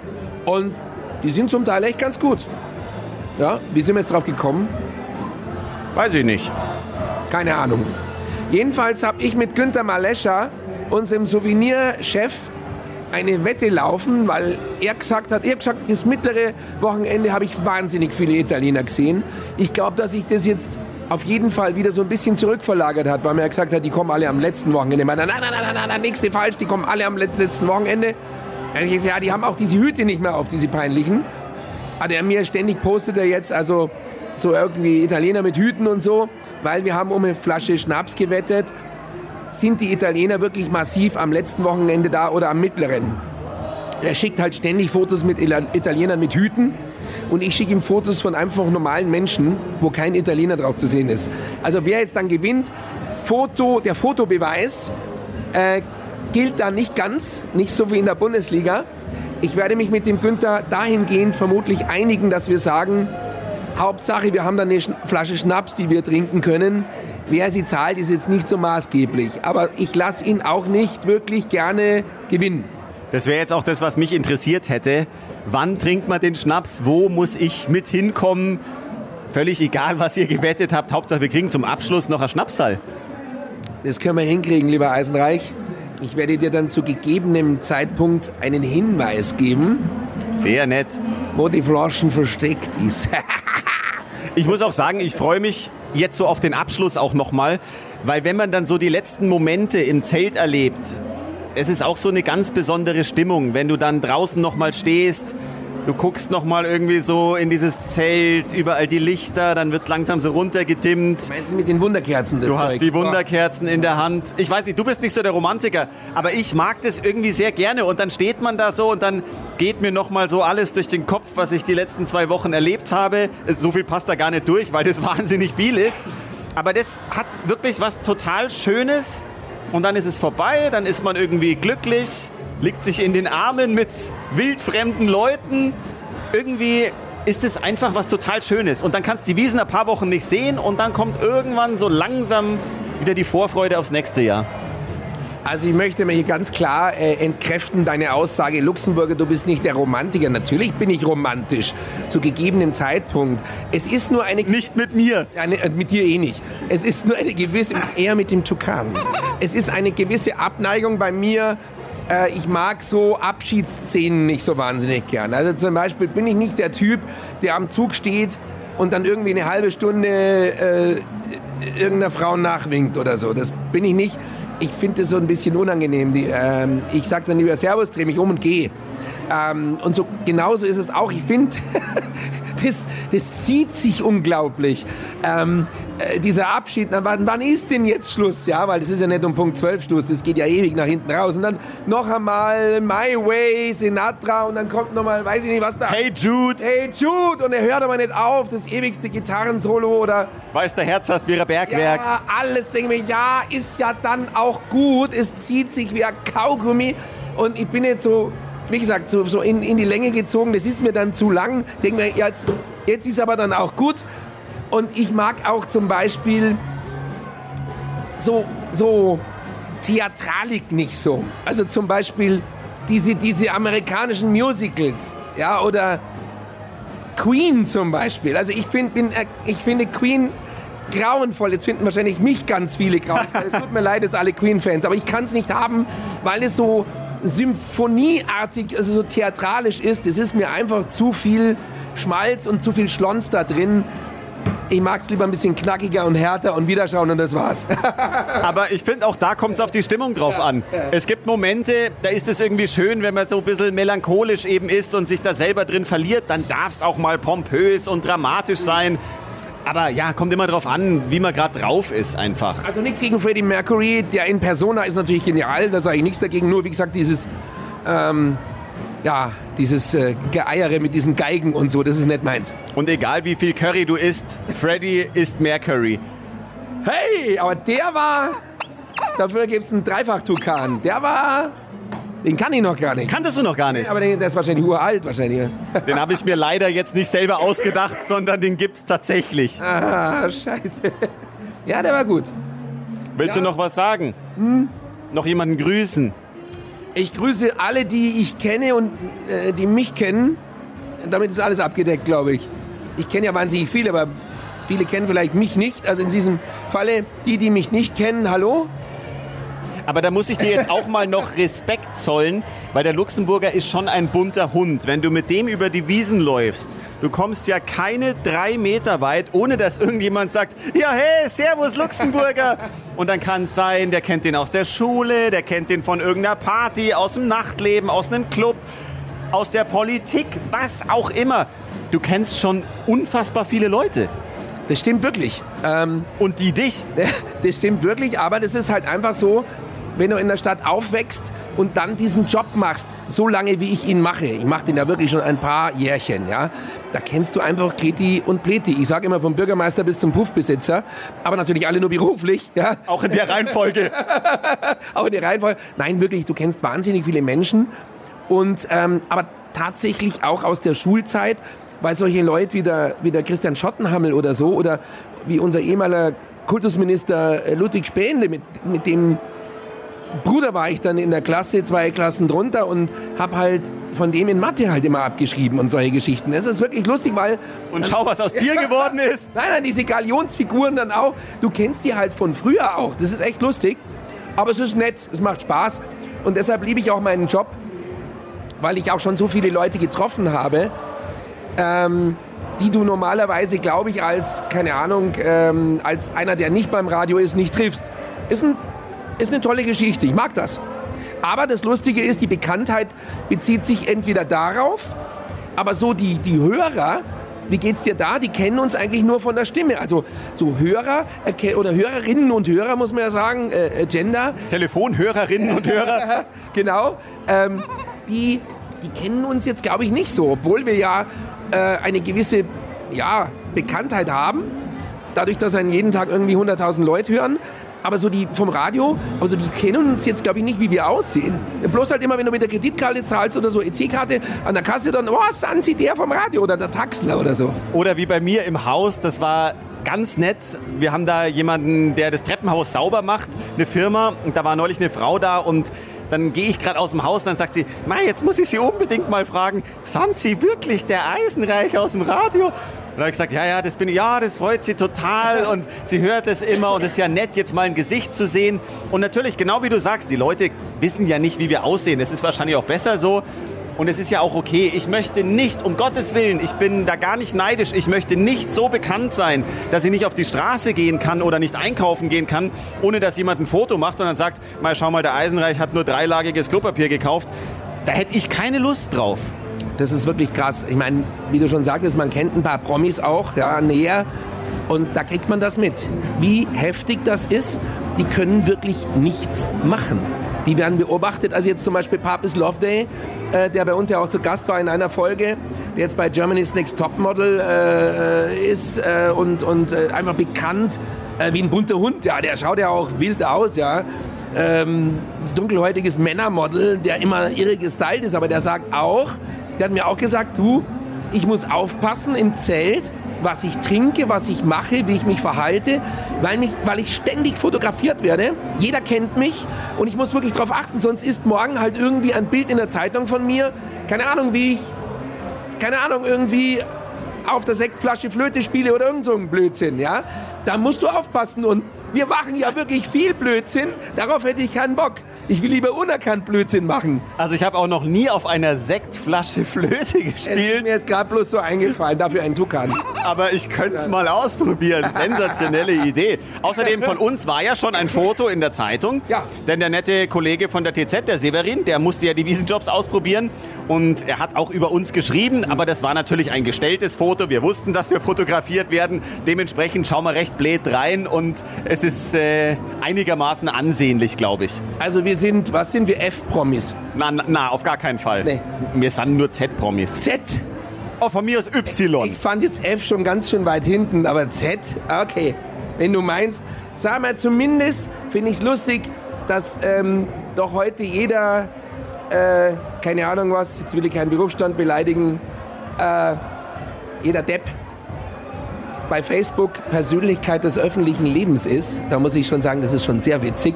Und die sind zum Teil echt ganz gut. Ja, wie sind wir jetzt drauf gekommen? Weiß ich nicht. Keine Ahnung. Jedenfalls habe ich mit Günter Malescha, unserem Souvenirchef, eine Wette laufen, weil er gesagt hat, er hat gesagt, das mittlere Wochenende habe ich wahnsinnig viele Italiener gesehen. Ich glaube, dass ich das jetzt auf jeden Fall wieder so ein bisschen zurückverlagert hat, weil man ja gesagt hat, die kommen alle am letzten Wochenende. Nein, nein, nein, nein, nein, nein, nächste falsch, die kommen alle am letzten Wochenende. Ja, die haben auch diese Hüte nicht mehr auf, diese peinlichen. Hat er mir ständig postet er jetzt, also so irgendwie Italiener mit Hüten und so, weil wir haben um eine Flasche Schnaps gewettet. Sind die Italiener wirklich massiv am letzten Wochenende da oder am mittleren? Er schickt halt ständig Fotos mit Italienern mit Hüten und ich schicke ihm Fotos von einfach normalen Menschen, wo kein Italiener drauf zu sehen ist. Also wer jetzt dann gewinnt, Foto, der Fotobeweis äh, gilt da nicht ganz, nicht so wie in der Bundesliga. Ich werde mich mit dem Günther dahingehend vermutlich einigen, dass wir sagen, Hauptsache, wir haben dann eine Flasche Schnaps, die wir trinken können. Wer sie zahlt, ist jetzt nicht so maßgeblich. Aber ich lasse ihn auch nicht wirklich gerne gewinnen. Das wäre jetzt auch das, was mich interessiert hätte. Wann trinkt man den Schnaps? Wo muss ich mit hinkommen? Völlig egal, was ihr gewettet habt. Hauptsache, wir kriegen zum Abschluss noch ein Schnapsal. Das können wir hinkriegen, lieber Eisenreich. Ich werde dir dann zu gegebenem Zeitpunkt einen Hinweis geben. Sehr nett. Wo die Flaschen versteckt ist. ich muss auch sagen, ich freue mich jetzt so auf den Abschluss auch nochmal, weil wenn man dann so die letzten Momente im Zelt erlebt, es ist auch so eine ganz besondere Stimmung, wenn du dann draußen nochmal stehst, du guckst nochmal irgendwie so in dieses Zelt, überall die Lichter, dann wird es langsam so runtergedimmt. Meinst du mit den Wunderkerzen? Das du hast Zeug? die Wunderkerzen in der Hand. Ich weiß nicht, du bist nicht so der Romantiker, aber ich mag das irgendwie sehr gerne und dann steht man da so und dann geht mir nochmal so alles durch den Kopf, was ich die letzten zwei Wochen erlebt habe. So viel passt da gar nicht durch, weil das wahnsinnig viel ist. Aber das hat wirklich was total Schönes und dann ist es vorbei, dann ist man irgendwie glücklich, liegt sich in den Armen mit wildfremden Leuten. Irgendwie ist es einfach was total Schönes. Und dann kannst du die Wiesen ein paar Wochen nicht sehen und dann kommt irgendwann so langsam wieder die Vorfreude aufs nächste Jahr. Also ich möchte mir hier ganz klar äh, entkräften deine Aussage, Luxemburger, du bist nicht der Romantiker. Natürlich bin ich romantisch, zu gegebenem Zeitpunkt. Es ist nur eine... Nicht mit mir. Eine, äh, mit dir eh nicht. Es ist nur eine gewisse... Eher mit dem Tukan. Es ist eine gewisse Abneigung bei mir äh, ich mag so Abschiedsszenen nicht so wahnsinnig gern. Also zum Beispiel bin ich nicht der Typ, der am Zug steht und dann irgendwie eine halbe Stunde äh, irgendeiner Frau nachwinkt oder so. Das bin ich nicht ich finde das so ein bisschen unangenehm. Die, ähm, ich sage dann lieber Servus, drehe mich um und gehe. Ähm, und so genauso ist es auch. Ich finde, das, das zieht sich unglaublich. Ähm, äh, dieser Abschied, na, wann, wann ist denn jetzt Schluss? Ja, weil das ist ja nicht um Punkt 12 Schluss, das geht ja ewig nach hinten raus. Und dann noch einmal My Way, Sinatra und dann kommt noch mal, weiß ich nicht, was da. Hey Jude! Hey Jude! Und er hört aber nicht auf, das ewigste Gitarrensolo oder. Weiß der Herz hast, wäre Bergwerk. Ja, alles, denke ich mir, ja, ist ja dann auch gut. Es zieht sich wie ein Kaugummi. Und ich bin jetzt so, wie gesagt, so, so in, in die Länge gezogen. Das ist mir dann zu lang. Denke mir, jetzt, jetzt ist aber dann auch gut. Und ich mag auch zum Beispiel so, so Theatralik nicht so. Also zum Beispiel diese, diese amerikanischen Musicals, ja, oder Queen zum Beispiel. Also ich, find, bin, äh, ich finde Queen grauenvoll. Jetzt finden wahrscheinlich mich ganz viele grauenvoll. es tut mir leid, jetzt alle Queen-Fans, aber ich kann es nicht haben, weil es so symphonieartig, also so theatralisch ist. Es ist mir einfach zu viel Schmalz und zu viel Schlons da drin. Ich mag es lieber ein bisschen knackiger und härter und wiederschauen und das war's. Aber ich finde, auch da kommt es auf die Stimmung drauf ja, an. Ja. Es gibt Momente, da ist es irgendwie schön, wenn man so ein bisschen melancholisch eben ist und sich da selber drin verliert. Dann darf es auch mal pompös und dramatisch sein. Aber ja, kommt immer drauf an, wie man gerade drauf ist einfach. Also nichts gegen Freddie Mercury, der in Persona ist natürlich genial, da sage ich nichts dagegen, nur wie gesagt dieses, ähm, ja, dieses äh, Geeiere mit diesen Geigen und so, das ist nicht meins. Und egal wie viel Curry du isst, Freddie isst mehr Curry. Hey, aber der war, dafür gibt es einen Dreifach-Tukan, der war, den kann ich noch gar nicht. Kanntest du noch gar nicht? Aber den, der ist wahrscheinlich uralt, wahrscheinlich. Den habe ich mir leider jetzt nicht selber ausgedacht, sondern den gibt's tatsächlich. Ah, scheiße. Ja, der war gut. Willst Ja. du noch was sagen? Noch jemanden grüßen? Ich grüße alle, die ich kenne und äh, die mich kennen. Damit ist alles abgedeckt, glaube ich. Ich kenne ja wahnsinnig viele, aber viele kennen vielleicht mich nicht. Also in diesem Falle, die, die mich nicht kennen, hallo? Aber da muss ich dir jetzt auch mal noch Respekt zollen, weil der Luxemburger ist schon ein bunter Hund. Wenn du mit dem über die Wiesen läufst, du kommst ja keine drei Meter weit, ohne dass irgendjemand sagt, ja hey, Servus Luxemburger. Und dann kann es sein, der kennt den aus der Schule, der kennt den von irgendeiner Party, aus dem Nachtleben, aus einem Club, aus der Politik, was auch immer. Du kennst schon unfassbar viele Leute. Das stimmt wirklich. Ähm, Und die dich. das stimmt wirklich, aber das ist halt einfach so, wenn du in der Stadt aufwächst und dann diesen Job machst, so lange wie ich ihn mache, ich mache den ja wirklich schon ein paar Jährchen, ja, da kennst du einfach Kreti und Pleti. Ich sage immer vom Bürgermeister bis zum Puffbesitzer, aber natürlich alle nur beruflich, ja. Auch in der Reihenfolge. Auch in der Reihenfolge. Nein, wirklich, du kennst wahnsinnig viele Menschen. Und, ähm, aber tatsächlich auch aus der Schulzeit, weil solche Leute wie der, wie der Christian Schottenhammel oder so, oder wie unser ehemaliger Kultusminister äh, Ludwig Spähnle, mit, mit dem Bruder war ich dann in der Klasse, zwei Klassen drunter und habe halt von dem in Mathe halt immer abgeschrieben und solche Geschichten. Das ist wirklich lustig, weil Und schau, was aus dir geworden ist. Nein, nein, diese Galionsfiguren dann auch. Du kennst die halt von früher auch. Das ist echt lustig. Aber es ist nett, es macht Spaß. Und deshalb liebe ich auch meinen Job, weil ich auch schon so viele Leute getroffen habe, ähm, die du normalerweise, glaube ich, als, keine Ahnung, ähm, als einer, der nicht beim Radio ist, nicht triffst. Ist, ein, ist eine tolle Geschichte. Ich mag das. Aber das Lustige ist, die Bekanntheit bezieht sich entweder darauf, aber so die, die Hörer, wie geht's dir da? Die kennen uns eigentlich nur von der Stimme. Also so Hörer oder Hörerinnen und Hörer, muss man ja sagen, äh, äh, Gender, Telefonhörerinnen und Hörer. genau, ähm, die, die kennen uns jetzt, glaube ich, nicht so, obwohl wir ja äh, eine gewisse ja, Bekanntheit haben, dadurch, dass einen jeden Tag irgendwie 100.000 Leute hören. Aber so die vom Radio, also die kennen uns jetzt, glaube ich, nicht, wie wir aussehen. Bloß halt immer, wenn du mit der Kreditkarte zahlst oder so EC-Karte an der Kasse, dann, oh, sind Sie der vom Radio oder der Taxler oder so. Oder wie bei mir im Haus, das war ganz nett. Wir haben da jemanden, der das Treppenhaus sauber macht, eine Firma. Und da war neulich eine Frau da und dann gehe ich gerade aus dem Haus und dann sagt sie, Mei, jetzt muss ich Sie unbedingt mal fragen, sind Sie wirklich der Eisenreich aus dem Radio? Und da habe ich gesagt, ja, ja, das bin ich, ja, das freut sie total und sie hört es immer und es ist ja nett, jetzt mal ein Gesicht zu sehen. Und natürlich, genau wie du sagst, die Leute wissen ja nicht, wie wir aussehen. Es ist wahrscheinlich auch besser so. Und es ist ja auch okay. Ich möchte nicht, um Gottes Willen, ich bin da gar nicht neidisch, ich möchte nicht so bekannt sein, dass ich nicht auf die Straße gehen kann oder nicht einkaufen gehen kann, ohne dass jemand ein Foto macht und dann sagt, mal schau mal, der Eisenreich hat nur dreilagiges Klopapier gekauft. Da hätte ich keine Lust drauf. Das ist wirklich krass. Ich meine, wie du schon sagtest, man kennt ein paar Promis auch, ja, näher. Und da kriegt man das mit. Wie heftig das ist, die können wirklich nichts machen. Die werden beobachtet. Also jetzt zum Beispiel Papis Loveday, äh, der bei uns ja auch zu Gast war in einer Folge, der jetzt bei Germany's Next Topmodel äh, ist äh, und, und äh, einfach bekannt äh, wie ein bunter Hund. Ja, der schaut ja auch wild aus, ja ähm, dunkelhäutiges Männermodel, der immer irre gestylt ist, aber der sagt auch, der hat mir auch gesagt, du, ich muss aufpassen im Zelt, was ich trinke, was ich mache, wie ich mich verhalte, weil, mich, weil ich ständig fotografiert werde. Jeder kennt mich und ich muss wirklich darauf achten, sonst ist morgen halt irgendwie ein Bild in der Zeitung von mir, keine Ahnung, wie ich, keine Ahnung, irgendwie auf der Sektflasche Flöte spiele oder irgend so ein Blödsinn, ja? Da musst du aufpassen und wir machen ja wirklich viel Blödsinn. Darauf hätte ich keinen Bock. Ich will lieber unerkannt Blödsinn machen. Also ich habe auch noch nie auf einer Sektflasche Flöte Es ist gespielt. mir jetzt gerade bloß so eingefallen, dafür ein Tukan. aber ich könnte es mal ausprobieren. Sensationelle Idee. Außerdem von uns war ja schon ein Foto in der Zeitung. Ja. Denn der nette Kollege von der TZ, der Severin, der musste ja die Wiesenjobs ausprobieren. Und er hat auch über uns geschrieben, aber das war natürlich ein gestelltes Foto. Wir wussten, dass wir fotografiert werden. Dementsprechend schauen wir recht blöd rein und es ist äh, einigermaßen ansehnlich, glaube ich. Also wir sind, was sind wir, F-Promis? Na, na, na, auf gar keinen Fall. Nee. Wir sind nur Z-Promis. Z? Oh, von mir ist Y. Ich fand jetzt F schon ganz schön weit hinten, aber Z? Okay. Wenn du meinst, sag mal, zumindest finde ich es lustig, dass ähm, doch heute jeder, äh, keine Ahnung was, jetzt will ich keinen Berufsstand beleidigen, äh, jeder Depp bei Facebook Persönlichkeit des öffentlichen Lebens ist. Da muss ich schon sagen, das ist schon sehr witzig.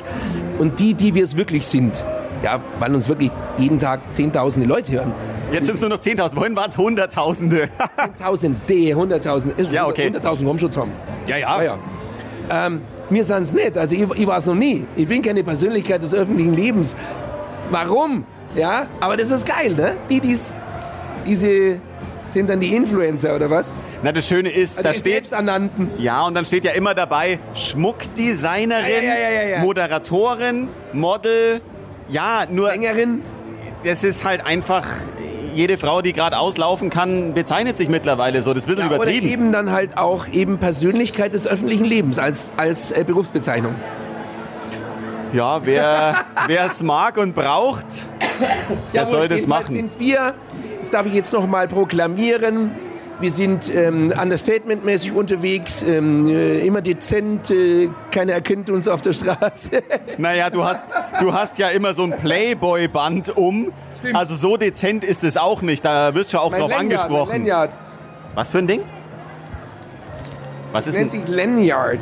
Und die, die wir es wirklich sind, ja, weil uns wirklich jeden Tag zehntausende Leute hören. Jetzt sind es nur noch 10.000. Vorhin waren es Hunderttausende. Zehntausende, hunderttausend, ist Ja, okay. hunderttausend Rumschutz haben. ja, ja. Ah, ja. Ähm, mir sind es nicht. Also ich, ich war es noch nie. Ich bin keine Persönlichkeit des öffentlichen Lebens. Warum? Ja, aber das ist geil, ne? Die, die's, diese sind dann die Influencer oder was? Na, das Schöne ist, da die steht... Selbsternannten. Ja, und dann steht ja immer dabei Schmuckdesignerin, Ja, ja, ja, ja. Moderatorin, Model. Ja, nur Sängerin. es ist halt einfach, jede Frau, die gerade auslaufen kann, bezeichnet sich mittlerweile so. Das ist ein bisschen Ja, oder übertrieben. eben dann halt auch eben Persönlichkeit des öffentlichen Lebens als, als äh, Berufsbezeichnung. Ja, wer es mag und braucht, der soll das machen. sind wir, das darf ich jetzt noch mal proklamieren, wir sind ähm, understatementmäßig unterwegs, ähm, äh, immer dezent, äh, keiner erkennt uns auf der Straße. Naja, du hast, du hast ja immer so ein Playboy-Band um. Also so dezent ist es auch nicht. Da wirst du auch drauf Lanyard, angesprochen. Mein. Was für ein Ding? Was ist nennt sich Lanyard.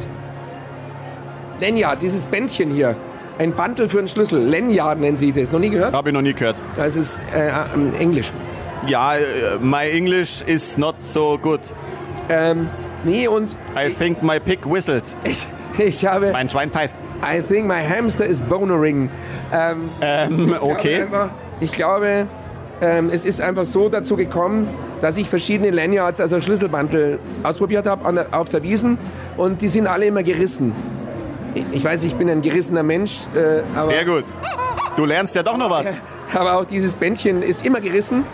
Lanyard, dieses Bändchen hier. Ein Bantel für einen Schlüssel. Lanyard nennen sie das. Noch nie gehört? Habe ich noch nie gehört. Das ist äh, ähm, Englisch. Ja, äh, my English is not so good. Ähm, nee, und I think my pig whistles. ich, ich habe... Mein Schwein pfeift. I think my hamster is bonering. Ähm, Ähm, okay. Einfach, ich glaube, ähm, es ist einfach so dazu gekommen, dass ich verschiedene Lanyards, also Schlüsselbantel, ausprobiert habe auf der Wiesen und die sind alle immer gerissen. Ich- Ich weiß, ich bin ein gerissener Mensch, äh, aber, Sehr gut. Du lernst ja doch noch was. aber auch dieses Bändchen ist immer gerissen.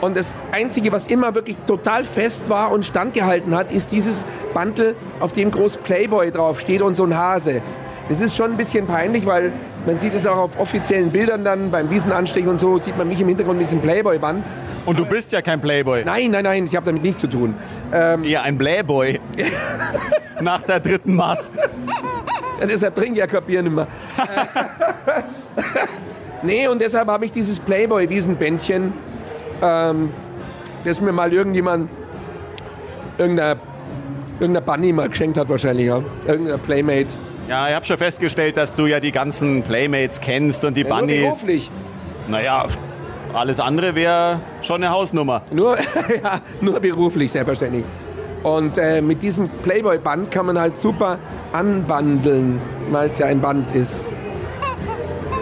Und das Einzige, was immer wirklich total fest war und standgehalten hat, ist dieses Bantel, auf dem groß Playboy draufsteht und so ein Hase. Das ist schon ein bisschen peinlich, weil man sieht es auch auf offiziellen Bildern dann, beim Wiesenanstich und so, sieht man mich im Hintergrund mit diesem Playboy-Band. Und du bist ja kein Playboy. Nein, nein, nein, ich habe damit nichts zu tun. Eher ein Playboy. Nach der dritten Maß. Ja, deshalb trinke ich ja kein Bier nicht mehr. nee, und deshalb habe ich dieses Playboy-Wiesenbändchen, ähm, das mir mal irgendjemand, irgendeiner, irgendeiner Bunny mal geschenkt hat wahrscheinlich, ja. Irgendeiner Playmate. Ja, ich habe schon festgestellt, dass du ja die ganzen Playmates kennst und die Ja, nur Bunnies. beruflich. Naja, alles andere wäre schon eine Hausnummer. Nur, ja, nur beruflich, selbstverständlich. Und äh, mit diesem Playboy-Band kann man halt super anbandeln, weil es ja ein Band ist.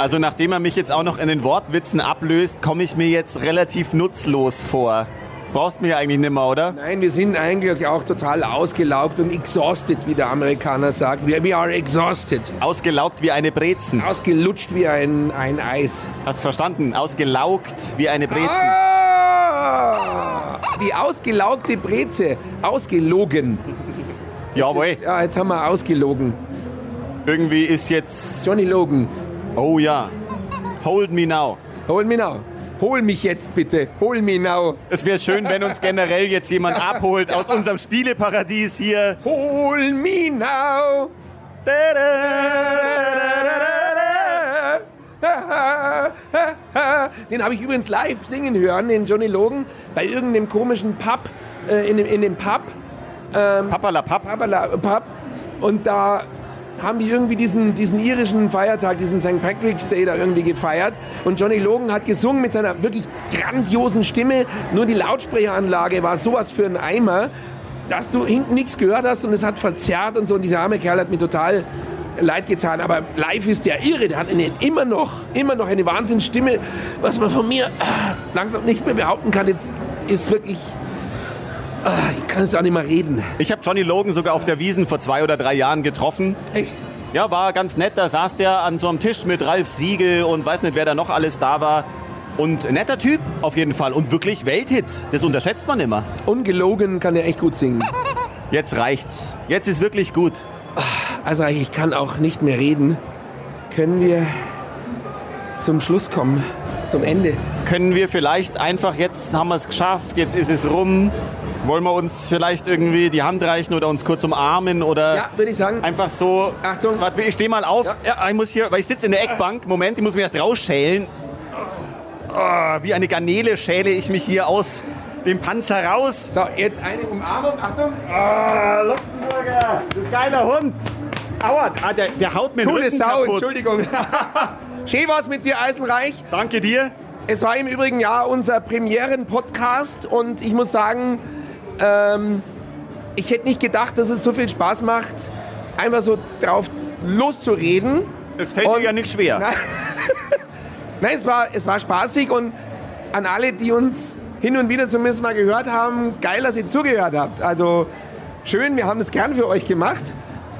Also nachdem er mich jetzt auch noch in den Wortwitzen ablöst, komme ich mir jetzt relativ nutzlos vor. Brauchst mir eigentlich nimmer, oder? Nein, wir sind eigentlich auch total ausgelaugt und exhausted, wie der Amerikaner sagt. We, we are exhausted. Ausgelaugt wie eine Brezen. Ausgelutscht wie ein, ein Eis. Hast verstanden? Ausgelaugt wie eine Brezen. Ah, die ausgelaugte Breze. Ausgelogen. Jawohl. Jetzt, ja, jetzt haben wir ausgelogen. Irgendwie ist jetzt... Johnny Logan, Oh ja. Hold me now. hol mich now. Hol mich jetzt bitte. Hol mich now. Es wäre schön, wenn uns generell jetzt jemand abholt aus unserem Spieleparadies hier. Hol mich now. Den habe ich übrigens live singen hören, den Johnny Logan, bei irgendeinem komischen Pub, äh, in, dem, in dem Pub, Papalapap. Papala- Pub. Und da haben die irgendwie diesen, diesen irischen Feiertag, diesen St. Patrick's Day da irgendwie gefeiert. Und Johnny Logan hat gesungen mit seiner wirklich grandiosen Stimme. Nur die Lautsprecheranlage war sowas für ein Eimer, dass du hinten nichts gehört hast und es hat verzerrt und so. Und dieser arme Kerl hat mir total leid getan. Aber live ist der irre. Der hat eine, immer noch, immer noch eine Wahnsinnsstimme, was man von mir ah, langsam nicht mehr behaupten kann. Jetzt ist wirklich Ah, ich kann es auch nicht mehr reden. Ich habe Johnny Logan sogar auf der Wiesen vor zwei oder drei Jahren getroffen. Echt? Ja, war ganz nett. Da saß der an so einem Tisch mit Ralf Siegel und weiß nicht, wer da noch alles da war. Und netter Typ auf jeden Fall. Und wirklich Welthits. Das unterschätzt man immer. Ungelogen kann er echt gut singen. Jetzt reicht's. Jetzt ist wirklich gut. Also ich kann auch nicht mehr reden. Können wir zum Schluss kommen? Zum Ende? Können wir vielleicht einfach, jetzt haben wir es geschafft, jetzt ist es rum. Wollen wir uns vielleicht irgendwie die Hand reichen oder uns kurz umarmen oder Ja, würde ich sagen. einfach so. Achtung. Warte, ich stehe mal auf. Ja, ja. Ich muss hier, weil ich sitze in der Eckbank. Moment, ich muss mich erst rausschälen. Oh, wie eine Garnele schäle ich mich hier aus dem Panzer raus. So, jetzt eine Umarmung. Achtung. Ah, Luxemburger, du geiler Hund. Aua, ah, der, der haut mir Coole Sau, kaputt. Entschuldigung. Schön war's mit dir, Eisenreich. Danke dir. Es war im Übrigen ja unser Premieren-Podcast und ich muss sagen, ähm, ich hätte nicht gedacht, dass es so viel Spaß macht, einfach so drauf loszureden. Es fällt Und- mir ja nicht schwer. Nein, Nein es, war, es war spaßig und an alle, die uns hin und wieder zumindest mal gehört haben, geil, dass ihr zugehört habt. Also schön, wir haben es gern für euch gemacht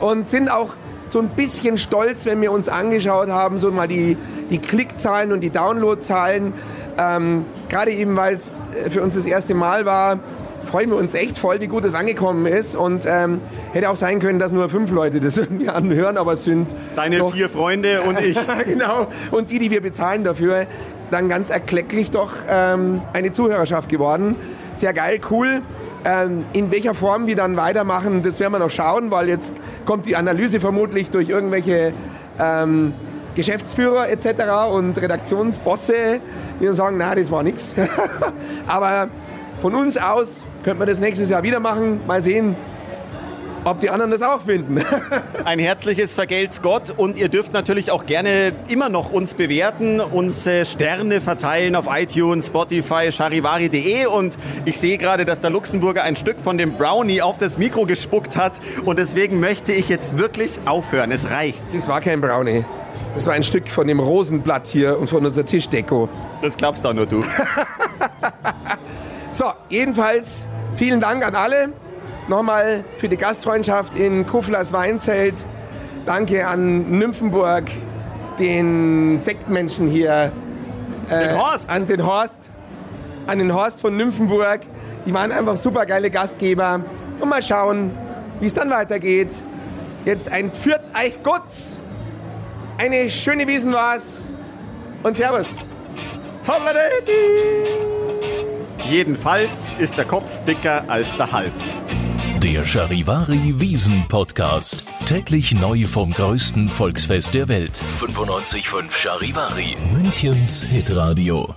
und sind auch so ein bisschen stolz, wenn wir uns angeschaut haben, so mal die, die Klickzahlen und die Downloadzahlen. Ähm, Gerade eben, weil es für uns das erste Mal war, freuen wir uns echt voll, wie gut es angekommen ist. Und ähm, hätte auch sein können, dass nur fünf Leute das irgendwie anhören, aber es sind Deine vier Freunde und ich. ja, genau. Und die, die wir bezahlen dafür, dann ganz erklecklich doch ähm, eine Zuhörerschaft geworden. Sehr geil, cool. Ähm, in welcher Form wir dann weitermachen, das werden wir noch schauen, weil jetzt kommt die Analyse vermutlich durch irgendwelche ähm, Geschäftsführer etc. und Redaktionsbosse, die dann sagen, na, das war nichts. Aber von uns aus könnte man das nächstes Jahr wieder machen. Mal sehen, ob die anderen das auch finden. Ein herzliches Vergelt's Gott und ihr dürft natürlich auch gerne immer noch uns bewerten, uns Sterne verteilen auf iTunes, Spotify, charivari.de und ich sehe gerade, dass der Luxemburger ein Stück von dem Brownie auf das Mikro gespuckt hat und deswegen möchte ich jetzt wirklich aufhören. Es reicht. Das war kein Brownie. Das war ein Stück von dem Rosenblatt hier und von unserer Tischdeko. Das glaubst doch nur du. So, jedenfalls vielen Dank an alle. Nochmal für die Gastfreundschaft in Kuflers Weinzelt. Danke an Nymphenburg, den Sektmenschen hier, Den Horst. an den Horst, an den Horst von Nymphenburg. Die waren einfach super geile Gastgeber. Und mal schauen, wie es dann weitergeht. Jetzt ein Pfiat euch Gott. Eine schöne Wiesen war's. Und Servus. Holladi! Jedenfalls ist der Kopf dicker als der Hals. Der Charivari Wiesen Podcast. Täglich neu vom größten Volksfest der Welt. 95.5 Charivari. Münchens Hitradio.